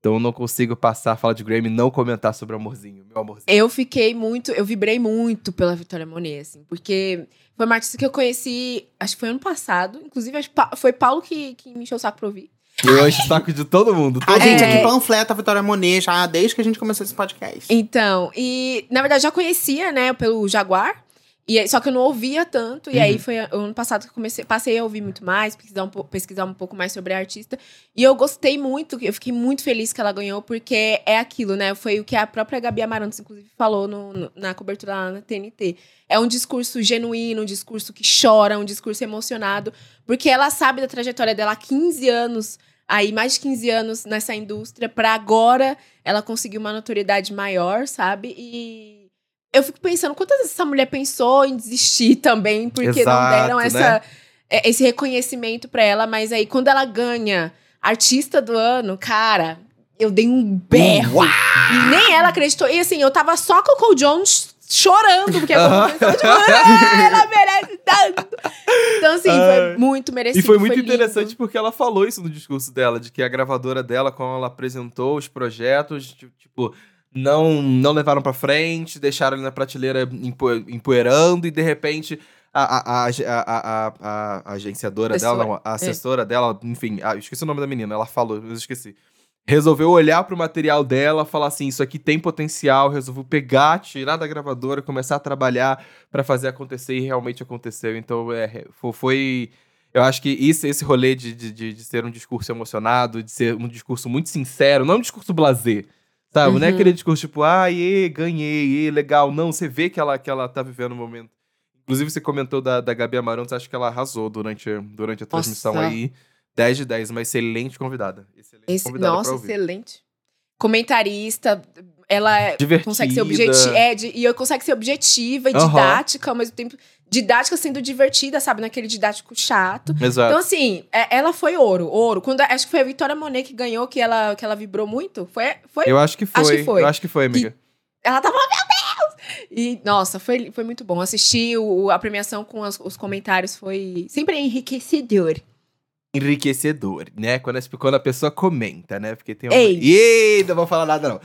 [SPEAKER 1] Então eu não consigo passar a fala de Grammy e não comentar sobre o amorzinho, meu amorzinho.
[SPEAKER 2] Eu fiquei muito, eu vibrei muito pela Vitória Monet, assim, porque foi uma artista que eu conheci, acho que foi ano passado, inclusive foi Paulo que, que me encheu o saco pra ouvir.
[SPEAKER 1] Eu encho o saco de todo mundo. Todo
[SPEAKER 3] a gente aqui panfleta a Vitória Monet já desde que a gente começou esse podcast.
[SPEAKER 2] Então, e na verdade já conhecia, né, pelo Jaguar. E, aí- só que eu não ouvia tanto, e
[SPEAKER 1] Uhum.
[SPEAKER 2] aí foi ano passado que eu comecei, passei a ouvir muito mais, pesquisar um, pesquisar um pouco mais sobre a artista. E eu gostei muito, eu fiquei muito feliz que ela ganhou, porque é aquilo, né? Foi o que a própria Gabi Amarantos, inclusive, falou no- no- na cobertura lá na TNT. É um discurso genuíno, um discurso que chora, um discurso emocionado, porque ela sabe da trajetória dela há 15 anos, aí mais de 15 anos nessa indústria, pra agora ela conseguir uma notoriedade maior, sabe? E eu fico pensando, quantas vezes essa mulher pensou em desistir também, porque não
[SPEAKER 1] Exato,
[SPEAKER 2] deram essa,
[SPEAKER 1] né?
[SPEAKER 2] esse reconhecimento pra ela, mas aí quando ela ganha artista do ano, cara, eu dei um berro. E nem ela acreditou. E assim, eu tava só com o Cole Jones chorando, porque a tipo, "Ah, ela merece tanto. Então, assim, foi muito merecido.
[SPEAKER 1] E foi muito
[SPEAKER 2] lindo.
[SPEAKER 1] interessante porque ela falou isso no discurso dela, de que a gravadora dela, quando ela apresentou os projetos, ti- tipo, não, não levaram pra frente, deixaram ali na prateleira empo- empoeirando e de repente a, a, a, a, a, a- a agenciadora dela, não, a assessora dela, enfim, ah, eu esqueci o nome da menina, ela falou, eu esqueci. Resolveu olhar pro material dela, falar assim, isso aqui tem potencial, resolveu pegar, tirar da gravadora, começar a trabalhar pra fazer acontecer e realmente aconteceu. Então, é, fo- foi eu acho que isso, esse rolê de, de, de, ser um discurso emocionado, de ser um discurso muito sincero, não um discurso blasé, sabe? Não é
[SPEAKER 2] Uhum.
[SPEAKER 1] aquele discurso tipo, ah, e, ganhei, e, legal. Não, você vê que ela, que ela tá vivendo o momento. Inclusive, você comentou da, da Gabi Amarantos, acho que ela arrasou durante, durante a transmissão
[SPEAKER 2] Nossa.
[SPEAKER 1] aí. 10 de 10, uma excelente convidada. Excelente
[SPEAKER 2] Esse-
[SPEAKER 1] convidada
[SPEAKER 2] nossa, excelente. Comentarista, ela é-
[SPEAKER 1] Divertida.
[SPEAKER 2] consegue ser objetiva. É, de- e eu consegue ser objetiva e
[SPEAKER 1] Aham.
[SPEAKER 2] didática ao mesmo tempo. Didática sendo divertida, sabe? Naquele didático chato.
[SPEAKER 1] Exato.
[SPEAKER 2] Então, assim, é- ela foi ouro, ouro. Quando, acho que foi a Vitória Monet que ganhou, que ela, que ela vibrou muito. Foi, foi
[SPEAKER 1] eu acho que foi.
[SPEAKER 2] acho que foi.
[SPEAKER 1] Eu acho que foi, amiga.
[SPEAKER 2] Ela tava, meu Deus! E, nossa, foi, foi muito bom. Assistir o- a premiação com as- os comentários foi sempre enriquecedor.
[SPEAKER 1] Enriquecedor, né? Quando, as- quando a pessoa comenta, né? Porque tem uma...
[SPEAKER 2] Ei.
[SPEAKER 1] Não vou falar nada, não.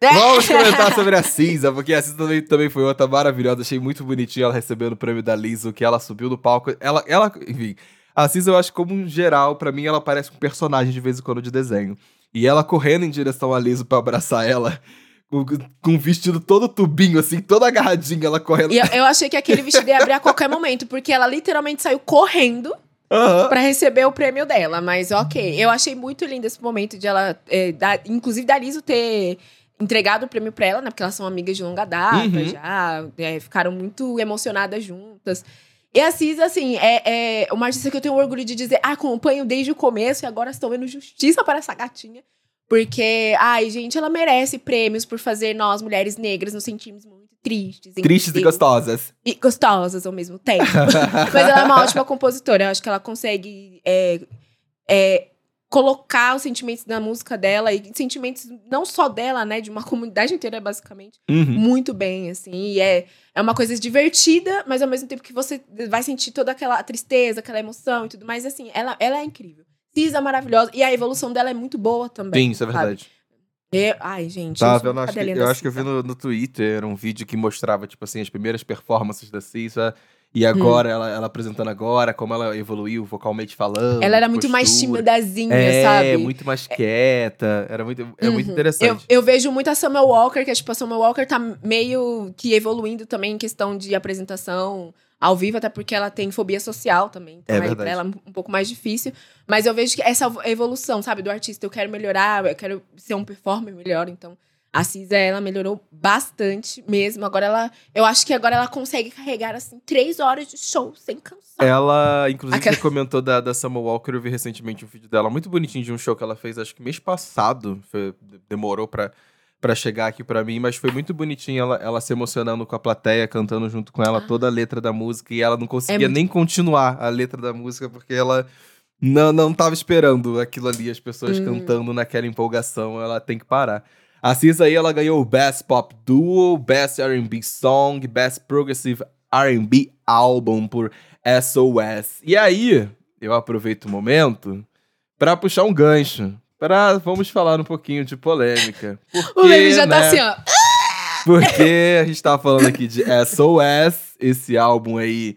[SPEAKER 1] Vamos comentar sobre a Cinza, porque a Cinza também, também foi outra maravilhosa. Achei muito bonitinho ela recebendo o prêmio da Liso, que ela subiu no palco. Ela, ela enfim. A Cinza, eu acho como um geral, pra mim, ela parece um personagem de vez em quando de desenho. E ela correndo em direção à Liso pra abraçar ela, com, com um vestido todo tubinho, assim, toda agarradinha, ela correndo.
[SPEAKER 2] E eu, eu achei que aquele vestido ia abrir a qualquer momento, porque ela literalmente saiu correndo
[SPEAKER 1] Aham.
[SPEAKER 2] pra receber o prêmio dela. Mas ok, eu achei muito lindo esse momento de ela, é, dar- inclusive da Liso ter entregado o prêmio pra ela, né? Porque elas são amigas de longa data
[SPEAKER 1] Uhum.
[SPEAKER 2] já, é, ficaram muito emocionadas juntas. E a Cis, assim, é, é uma artista que eu tenho orgulho de dizer, ah, acompanho desde o começo e agora estou vendo justiça para essa gatinha. Porque, ai, gente, ela merece prêmios por fazer nós, mulheres negras, nos sentirmos muito tristes.
[SPEAKER 1] Tristes e gostosas.
[SPEAKER 2] e gostosas ao mesmo tempo. Mas ela é uma ótima compositora. Eu acho que ela consegue é, é, colocar os sentimentos da música dela e sentimentos não só dela, né? De uma comunidade inteira, basicamente,
[SPEAKER 1] Uhum.
[SPEAKER 2] muito bem, assim. E é, é uma coisa divertida, mas ao mesmo tempo que você vai sentir toda aquela tristeza, aquela emoção e tudo mais. Assim, ela, ela é incrível. Cisa é maravilhosa. E a evolução dela é muito boa também.
[SPEAKER 1] Sim, isso é
[SPEAKER 2] sabe? Eu- ai, gente.
[SPEAKER 1] Tava
[SPEAKER 2] eu
[SPEAKER 1] acho que, eu acho que eu vi no, no Twitter um vídeo que mostrava, tipo assim, as primeiras performances da Cisa. E
[SPEAKER 2] Hum.
[SPEAKER 1] agora, ela, ela apresentando agora, como ela evoluiu vocalmente falando.
[SPEAKER 2] Ela era muito mais
[SPEAKER 1] postura.
[SPEAKER 2] timidazinha,
[SPEAKER 1] é,
[SPEAKER 2] sabe?
[SPEAKER 1] muito mais quieta. Era muito, é muito
[SPEAKER 2] Uhum.
[SPEAKER 1] interessante.
[SPEAKER 2] Eu, eu vejo muito a Summer Walker, que é tipo, a Summer Walker tá meio que evoluindo também em questão de apresentação ao vivo, até porque ela tem fobia social também. Então
[SPEAKER 1] É
[SPEAKER 2] aí pra ela é um pouco mais difícil. Mas eu vejo que essa evolução, sabe, do artista, eu quero melhorar, eu quero ser um performer melhor, então. A Cisa, ela melhorou bastante mesmo. Agora ela. Eu acho que agora ela consegue carregar, assim, três horas de show sem cansar.
[SPEAKER 1] Ela, inclusive,
[SPEAKER 2] Aquela-
[SPEAKER 1] você comentou da, da Summer Walker, eu vi recentemente um vídeo dela muito bonitinho de um show que ela fez, acho que mês passado. Foi- demorou pra, pra chegar aqui pra mim, mas foi muito bonitinho ela, ela se emocionando com a plateia, cantando junto com ela
[SPEAKER 2] Ah.
[SPEAKER 1] toda a letra da música, e ela não conseguia
[SPEAKER 2] muito-
[SPEAKER 1] nem continuar a letra da música, porque ela não, não tava esperando aquilo ali, as pessoas
[SPEAKER 2] Hum.
[SPEAKER 1] cantando naquela empolgação, ela tem que parar. A Cisa aí, ela ganhou o Best Pop Duo, Best R&B Song, Best Progressive R&B Album por SOS. E aí, eu aproveito o momento pra puxar um gancho. Pra, vamos falar um pouquinho de polêmica. Porque,
[SPEAKER 2] o Levi já tá
[SPEAKER 1] né,
[SPEAKER 2] assim, ó.
[SPEAKER 1] Porque a gente tá falando aqui de SOS, esse álbum aí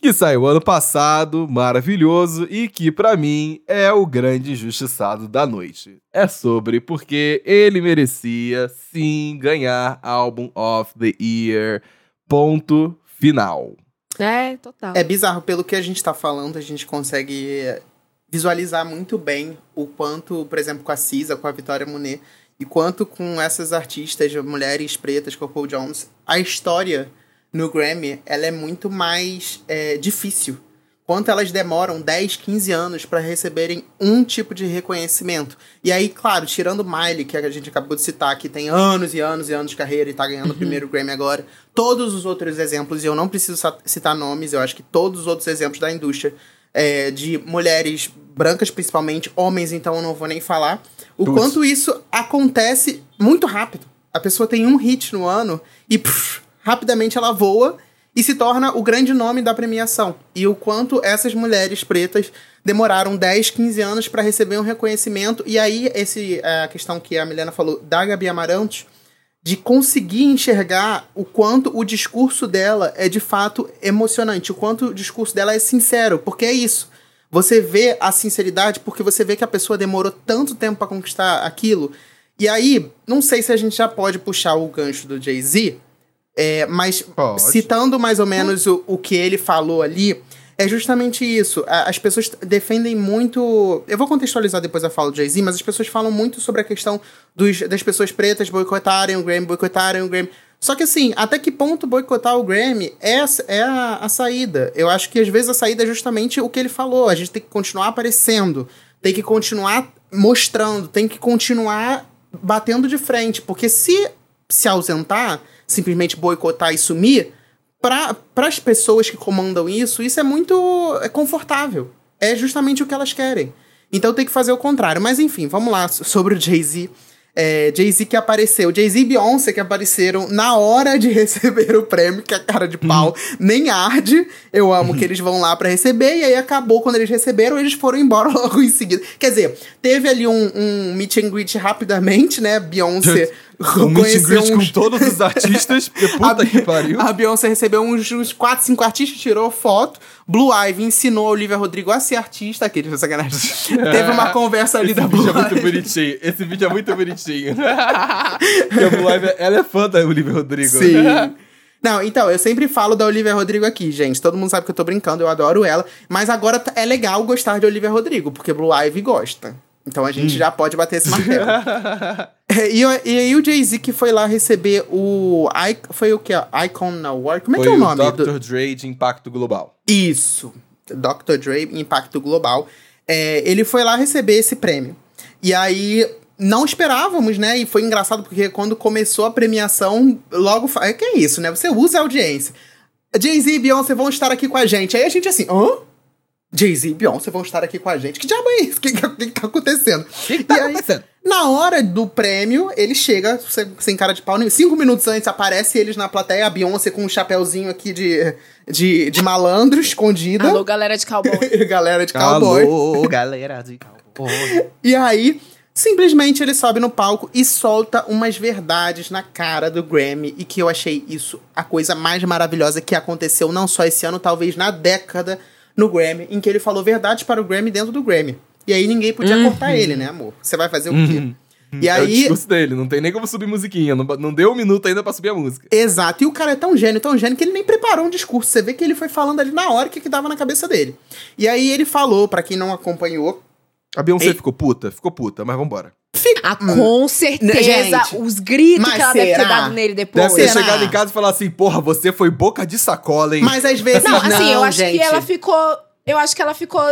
[SPEAKER 1] que saiu ano passado, maravilhoso, e que pra mim é o grande injustiçado da noite. É sobre porque ele merecia sim ganhar Album of the Year. Ponto final.
[SPEAKER 2] É, total.
[SPEAKER 3] É bizarro, pelo que a gente tá falando, a gente consegue visualizar muito bem o quanto, por exemplo, com a Cisa, com a Vitória Monet, e quanto com essas artistas, mulheres pretas, Paul Jones, a história no Grammy, ela é muito mais é, difícil. Quanto elas demoram 10, 15 anos para receberem um tipo de reconhecimento. E aí, claro, tirando Miley, que a gente acabou de citar, que tem anos e anos e anos de carreira e tá ganhando o primeiro Grammy agora, todos os outros exemplos, e eu não preciso citar nomes, eu acho que todos os outros exemplos da indústria, é, de mulheres brancas principalmente, homens então eu não vou nem falar, o
[SPEAKER 1] Putz.
[SPEAKER 3] quanto isso acontece muito rápido. A pessoa tem um hit no ano e pff, rapidamente ela voa e se torna o grande nome da premiação. E o quanto essas mulheres pretas demoraram 10, 15 anos para receber um reconhecimento. E aí, esse, é, a questão que a Milena falou da Gabi Amarantos, de conseguir enxergar o quanto o discurso dela é de fato emocionante, o quanto o discurso dela é sincero, porque é isso. Você vê a sinceridade porque você vê que a pessoa demorou tanto tempo para conquistar aquilo. E aí, não sei se a gente já pode puxar o gancho do Jay-Z, é, mas
[SPEAKER 1] Pode.
[SPEAKER 3] citando mais ou menos o, o que ele falou ali, é justamente isso. As pessoas defendem muito. Eu vou contextualizar depois a fala do Jay-Z, mas as pessoas falam muito sobre a questão dos, das pessoas pretas boicotarem o Grammy, boicotarem o Grammy. Só que assim, até que ponto boicotar o Grammy é, é a, a saída? Eu acho que às vezes a saída é justamente o que ele falou. A gente tem que continuar aparecendo, tem que continuar mostrando, tem que continuar batendo de frente. Porque se se ausentar, simplesmente boicotar e sumir, para as pessoas que comandam isso, isso é muito é confortável. É justamente o que elas querem. Então tem que fazer o contrário. Mas enfim, vamos lá so- sobre o Jay-Z. É, Jay-Z que apareceu, Jay-Z e Beyoncé que apareceram na hora de receber o prêmio, que a cara de pau nem arde. Eu amo que eles vão lá pra receber, e aí acabou quando eles receberam, eles foram embora logo em seguida. Quer dizer, teve ali um, um meet and greet rapidamente, né? Beyoncé
[SPEAKER 1] Um
[SPEAKER 3] uns-
[SPEAKER 1] com todos os artistas, puta
[SPEAKER 3] a,
[SPEAKER 1] que pariu.
[SPEAKER 3] A Beyoncé recebeu uns, uns 4, 5 artistas, tirou foto. Blue Ivy ensinou a Olivia Rodrigo a ser artista. Aquele, sacanagem. Teve uma conversa ali
[SPEAKER 1] Esse
[SPEAKER 3] da Blue
[SPEAKER 1] vídeo é muito
[SPEAKER 3] Ivy.
[SPEAKER 1] bonitinho. Esse vídeo é muito bonitinho. Porque a Blue Ivy, ela é fã da Olivia Rodrigo.
[SPEAKER 3] Sim. Não, então, eu sempre falo da Olivia Rodrigo aqui, gente. Todo mundo sabe que eu tô brincando, eu adoro ela. Mas agora é legal gostar de Olivia Rodrigo, porque Blue Ivy gosta. Então a gente já pode bater esse martelo. É, e, o- e aí o Jay-Z que foi lá receber o... I- Foi o que? Icon Award? Como é
[SPEAKER 1] Foi
[SPEAKER 3] que é o
[SPEAKER 1] o
[SPEAKER 3] nome? do-
[SPEAKER 1] Dr. Dre de Impacto Global.
[SPEAKER 3] Isso. Dr. Dre, Impacto Global. É, ele foi lá receber esse prêmio. E aí, não esperávamos, né? E foi engraçado porque quando começou a premiação, logo. É que é isso, né? Você usa a audiência. Jay-Z e Beyoncé vão estar aqui com a gente. Aí a gente assim, hã? Jay-Z e Beyoncé vão estar aqui com a gente. Que diabo é isso? O que, que, que tá acontecendo?
[SPEAKER 1] O que, que tá
[SPEAKER 3] E aí,
[SPEAKER 1] acontecendo?
[SPEAKER 3] Na hora do prêmio, ele chega sem, cara de pau nenhum. Cinco minutos antes aparece eles na plateia, a Beyoncé com um chapéuzinho aqui de, de, de malandro, escondida.
[SPEAKER 2] Alô, galera de cowboy.
[SPEAKER 3] Galera de cowboy.
[SPEAKER 1] Alô, galera de cowboy.
[SPEAKER 3] E aí, simplesmente ele sobe no palco e solta umas verdades na cara do Grammy. E que eu achei isso a coisa mais maravilhosa que aconteceu, não só esse ano, talvez na década no Grammy, em que ele falou verdades para o Grammy dentro do Grammy. E aí ninguém podia cortar ele, né, amor? Você vai fazer o quê? E
[SPEAKER 1] É o
[SPEAKER 3] aí,
[SPEAKER 1] discurso dele, não tem nem como subir musiquinha. Não, não deu um minuto ainda pra subir a música.
[SPEAKER 3] Exato. E o cara é tão gênio, tão gênio, que ele nem preparou um discurso. Você vê que ele foi falando ali na hora o que, que dava na cabeça dele. E aí ele falou, pra quem não acompanhou,
[SPEAKER 1] A Beyoncé
[SPEAKER 3] Ei.
[SPEAKER 1] ficou puta? Ficou puta, mas vambora.
[SPEAKER 2] Ah, com certeza.
[SPEAKER 3] Gente,
[SPEAKER 2] os gritos que ela deve ter
[SPEAKER 3] será?
[SPEAKER 2] dado nele depois.
[SPEAKER 1] Deve ter
[SPEAKER 3] Será?
[SPEAKER 1] chegado em casa e falar assim, porra, você foi boca de sacola, hein?
[SPEAKER 3] mas às vezes
[SPEAKER 2] Não, assim, eu acho
[SPEAKER 3] gente.
[SPEAKER 2] que ela ficou. Eu acho que ela ficou.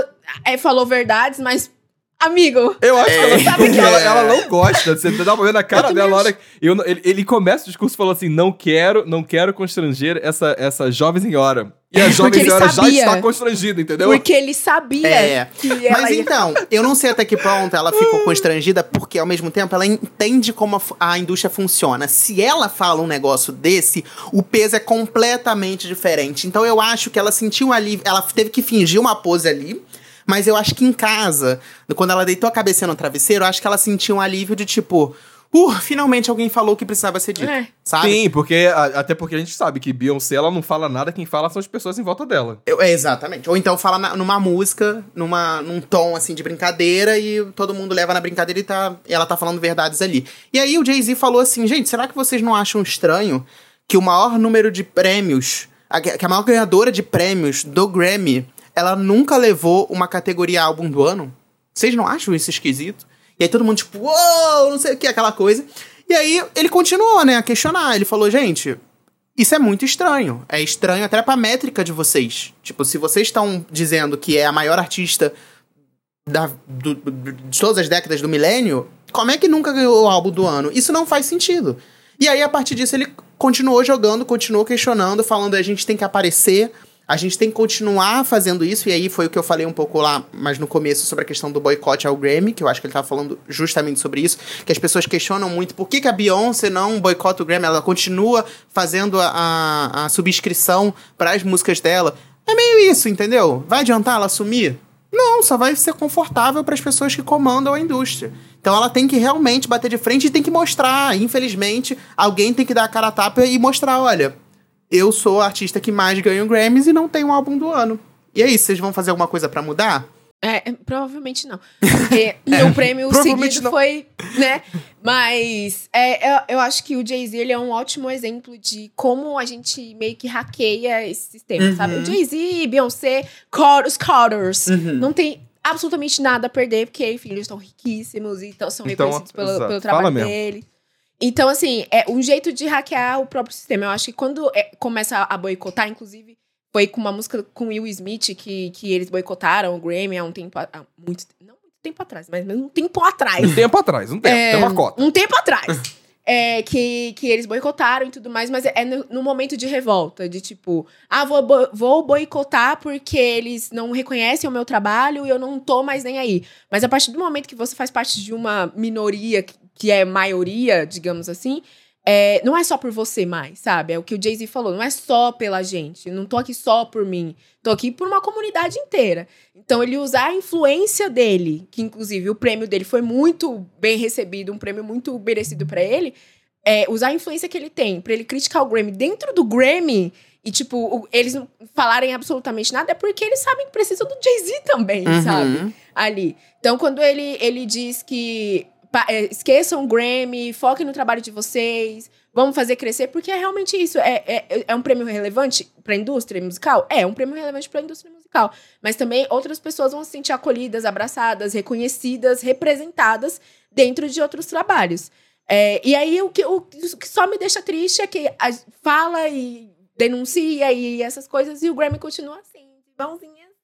[SPEAKER 2] É, falou verdades, mas. Amigo.
[SPEAKER 1] Eu acho que ela,
[SPEAKER 2] Sabe que
[SPEAKER 1] ela,
[SPEAKER 3] é-
[SPEAKER 1] ela não gosta. Você dá pra ver na cara dela na hora que. Eu, ele, ele começa o discurso falando assim: não quero, não quero constranger essa, essa jovem senhora. E a jovem senhora já está constrangida, entendeu?
[SPEAKER 2] Porque ele sabia
[SPEAKER 3] É.
[SPEAKER 2] que ela
[SPEAKER 3] Mas
[SPEAKER 2] ia...
[SPEAKER 3] então, eu não sei até que ponto ela ficou constrangida, porque ao mesmo tempo ela entende como a, a indústria funciona. Se ela fala um negócio desse, o peso é completamente diferente. Então eu acho que ela sentiu ali, ela teve que fingir uma pose ali. Mas eu acho que em casa, quando ela deitou a cabeça no travesseiro, eu acho que ela sentiu um alívio de tipo, uh, finalmente alguém falou o que precisava ser dito.
[SPEAKER 2] É.
[SPEAKER 3] Sabe?
[SPEAKER 1] Sim, porque a- até porque a gente sabe que Beyoncé ela não fala nada, quem fala são as pessoas em volta dela.
[SPEAKER 3] Eu- é, exatamente. Ou então fala na- numa música, numa, num tom assim de brincadeira e todo mundo leva na brincadeira e, tá, e ela tá falando verdades ali. E aí o Jay-Z falou assim: gente, será que vocês não acham estranho que o maior número de prêmios a, que a maior ganhadora de prêmios do Grammy, ela nunca levou uma categoria álbum do ano? Vocês não acham isso esquisito? E aí todo mundo, tipo, uou, não sei o que, aquela coisa. E aí ele continuou, né, a questionar. Ele falou, gente, isso é muito estranho. É estranho até pra métrica de vocês. Tipo, se vocês estão dizendo que é a maior artista da, do, de todas as décadas do milênio, como é que nunca ganhou o álbum do ano? Isso não faz sentido. E aí, a partir disso, ele continuou jogando, continuou questionando, falando a gente tem que aparecer, a gente tem que continuar fazendo isso, e aí foi o que eu falei um pouco lá, mas no começo, sobre a questão do boicote ao Grammy, que eu acho que ele tava falando justamente sobre isso, que as pessoas questionam muito por que, que a Beyoncé não boicota o Grammy, ela continua fazendo a, a, a subscrição para as músicas dela. É meio isso, entendeu? Vai adiantar ela assumir? Não, só vai ser confortável para as pessoas que comandam a indústria. Então ela tem que realmente bater de frente e tem que mostrar. Infelizmente, alguém tem que dar a cara a tapa e mostrar: olha, eu sou a artista que mais ganha Grammys e não tenho um álbum do ano. E aí, vocês vão fazer alguma coisa para mudar?
[SPEAKER 2] É, provavelmente não. Porque é, o prêmio seguinte não. foi, né? Mas é, eu, eu, acho que o Jay-Z ele é um ótimo exemplo de como a gente meio que hackeia esse sistema, uhum. sabe? O Jay-Z, Beyoncé, os Carters, uhum. não tem absolutamente nada a perder, porque, enfim, eles estão riquíssimos e então, são então, reconhecidos pelo, pelo trabalho dele. Então, assim, é um jeito de hackear o próprio sistema. Eu acho que quando é, começa a boicotar, inclusive, foi com uma música com Will Smith que, que eles boicotaram o Grammy há um tempo. Há muito, não muito tempo atrás, mas um tempo atrás.
[SPEAKER 1] Um tempo atrás, um tempo, é, tem uma cota.
[SPEAKER 2] Um tempo atrás. é, que, que eles boicotaram e tudo mais, mas é no, no momento de revolta, de tipo, ah, vou, vou boicotar porque eles não reconhecem o meu trabalho e eu não tô mais nem aí. Mas a partir do momento que você faz parte de uma minoria que, é maioria, digamos assim, é, não é só por você mais, sabe? É o que o Jay-Z falou, não é só pela gente, não tô aqui só por mim, tô aqui por uma comunidade inteira. Então ele usar a influência dele, que inclusive o prêmio dele foi muito bem recebido, um prêmio muito merecido para ele, é, usar a influência que ele tem para ele criticar o Grammy dentro do Grammy e, tipo, eles não falarem absolutamente nada, é porque eles sabem que precisam do Jay-Z também, uhum. sabe? Ali. Então, quando ele, ele diz que esqueçam o Grammy, foquem no trabalho de vocês, vamos fazer crescer, porque é realmente isso. É, é, é um prêmio relevante para a indústria musical? É, um prêmio relevante para a indústria musical. Mas também outras pessoas vão se sentir acolhidas, abraçadas, reconhecidas, representadas dentro de outros trabalhos. É, e aí o que, o que só me deixa triste é que fala e denuncia e essas coisas, e o Grammy continua assim,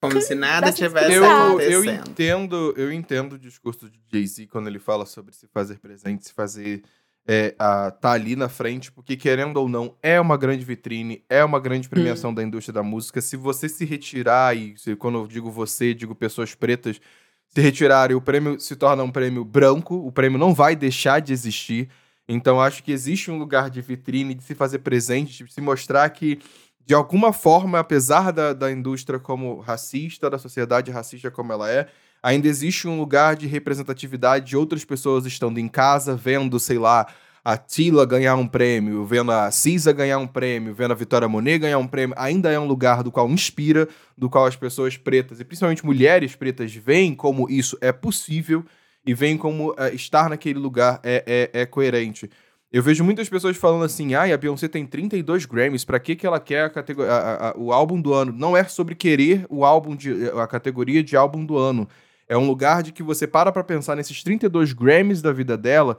[SPEAKER 3] como se nada tivesse
[SPEAKER 1] eu,
[SPEAKER 3] acontecendo.
[SPEAKER 1] Eu entendo, eu entendo o discurso de Jay-Z quando ele fala sobre se fazer presente, se fazer é, a, tá ali na frente, porque querendo ou não, é uma grande vitrine, é uma grande premiação hum. da indústria da música. Se você se retirar, e se, quando eu digo você, digo pessoas pretas, se retirarem, o prêmio se torna um prêmio branco, o prêmio não vai deixar de existir. Então acho que existe um lugar de vitrine, de se fazer presente, de se mostrar que de alguma forma, apesar da, da indústria como racista, da sociedade racista como ela é, ainda existe um lugar de representatividade de outras pessoas estando em casa, vendo, sei lá, a Tila ganhar um prêmio, vendo a Cisa ganhar um prêmio, vendo a Vitória Monet ganhar um prêmio, ainda é um lugar do qual inspira, do qual as pessoas pretas, e principalmente mulheres pretas, veem como isso é possível e veem como uh, estar naquele lugar é, é, é coerente. Eu vejo muitas pessoas falando assim, ah, a Beyoncé tem 32 Grammys, pra que, que ela quer a categoria, a, a, o álbum do ano? Não é sobre querer o álbum de, a categoria de álbum do ano. É um lugar de que você para pra pensar nesses 32 Grammys da vida dela,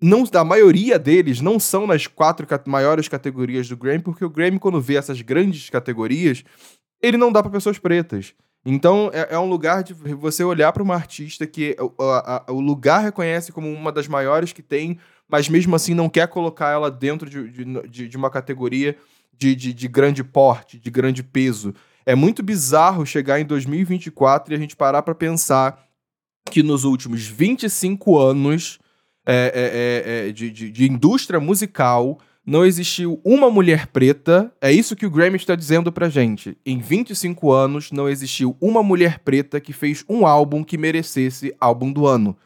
[SPEAKER 1] não, da maioria deles não são nas quatro maiores categorias do Grammy, porque o Grammy, quando vê essas grandes categorias, ele não dá para pessoas pretas. Então, é, é, um lugar de você olhar para uma artista que a, a, o lugar reconhece como uma das maiores que tem mas mesmo assim não quer colocar ela dentro de, de, de uma categoria de, de, de, grande porte, de grande peso. É muito bizarro chegar em 2024 e a gente parar para pensar que nos últimos 25 anos é, é, é, é, de, de, de indústria musical não existiu uma mulher preta. É isso que o Grammy está dizendo pra gente. Em 25 anos, não existiu uma mulher preta que fez um álbum que merecesse álbum do ano.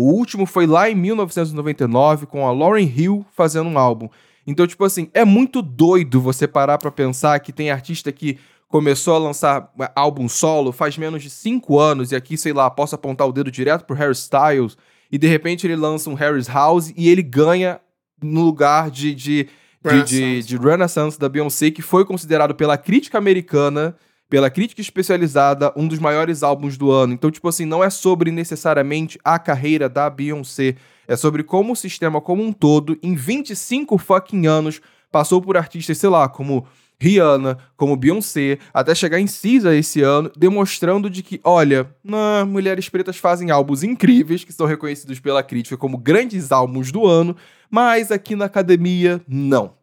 [SPEAKER 1] O último foi lá em 1999 com a Lauryn Hill fazendo um álbum. Então, tipo assim, é muito doido você parar pra pensar que tem artista que começou a lançar álbum solo faz menos de 5 anos, e aqui, sei lá, posso apontar o dedo direto pro Harry Styles, e de repente ele lança um Harry's House e ele ganha no lugar de, de, de, de, de Renaissance da Beyoncé, que foi considerado pela crítica americana, pela crítica especializada, um dos maiores álbuns do ano. Então, tipo assim, não é sobre necessariamente a carreira da Beyoncé, é sobre como o sistema como um todo, em 25 fucking anos, passou por artistas, sei lá, como Rihanna, como Beyoncé, até chegar em Cisa esse ano, demonstrando de que, olha, mulheres pretas fazem álbuns incríveis, que são reconhecidos pela crítica como grandes álbuns do ano, mas aqui na academia, não.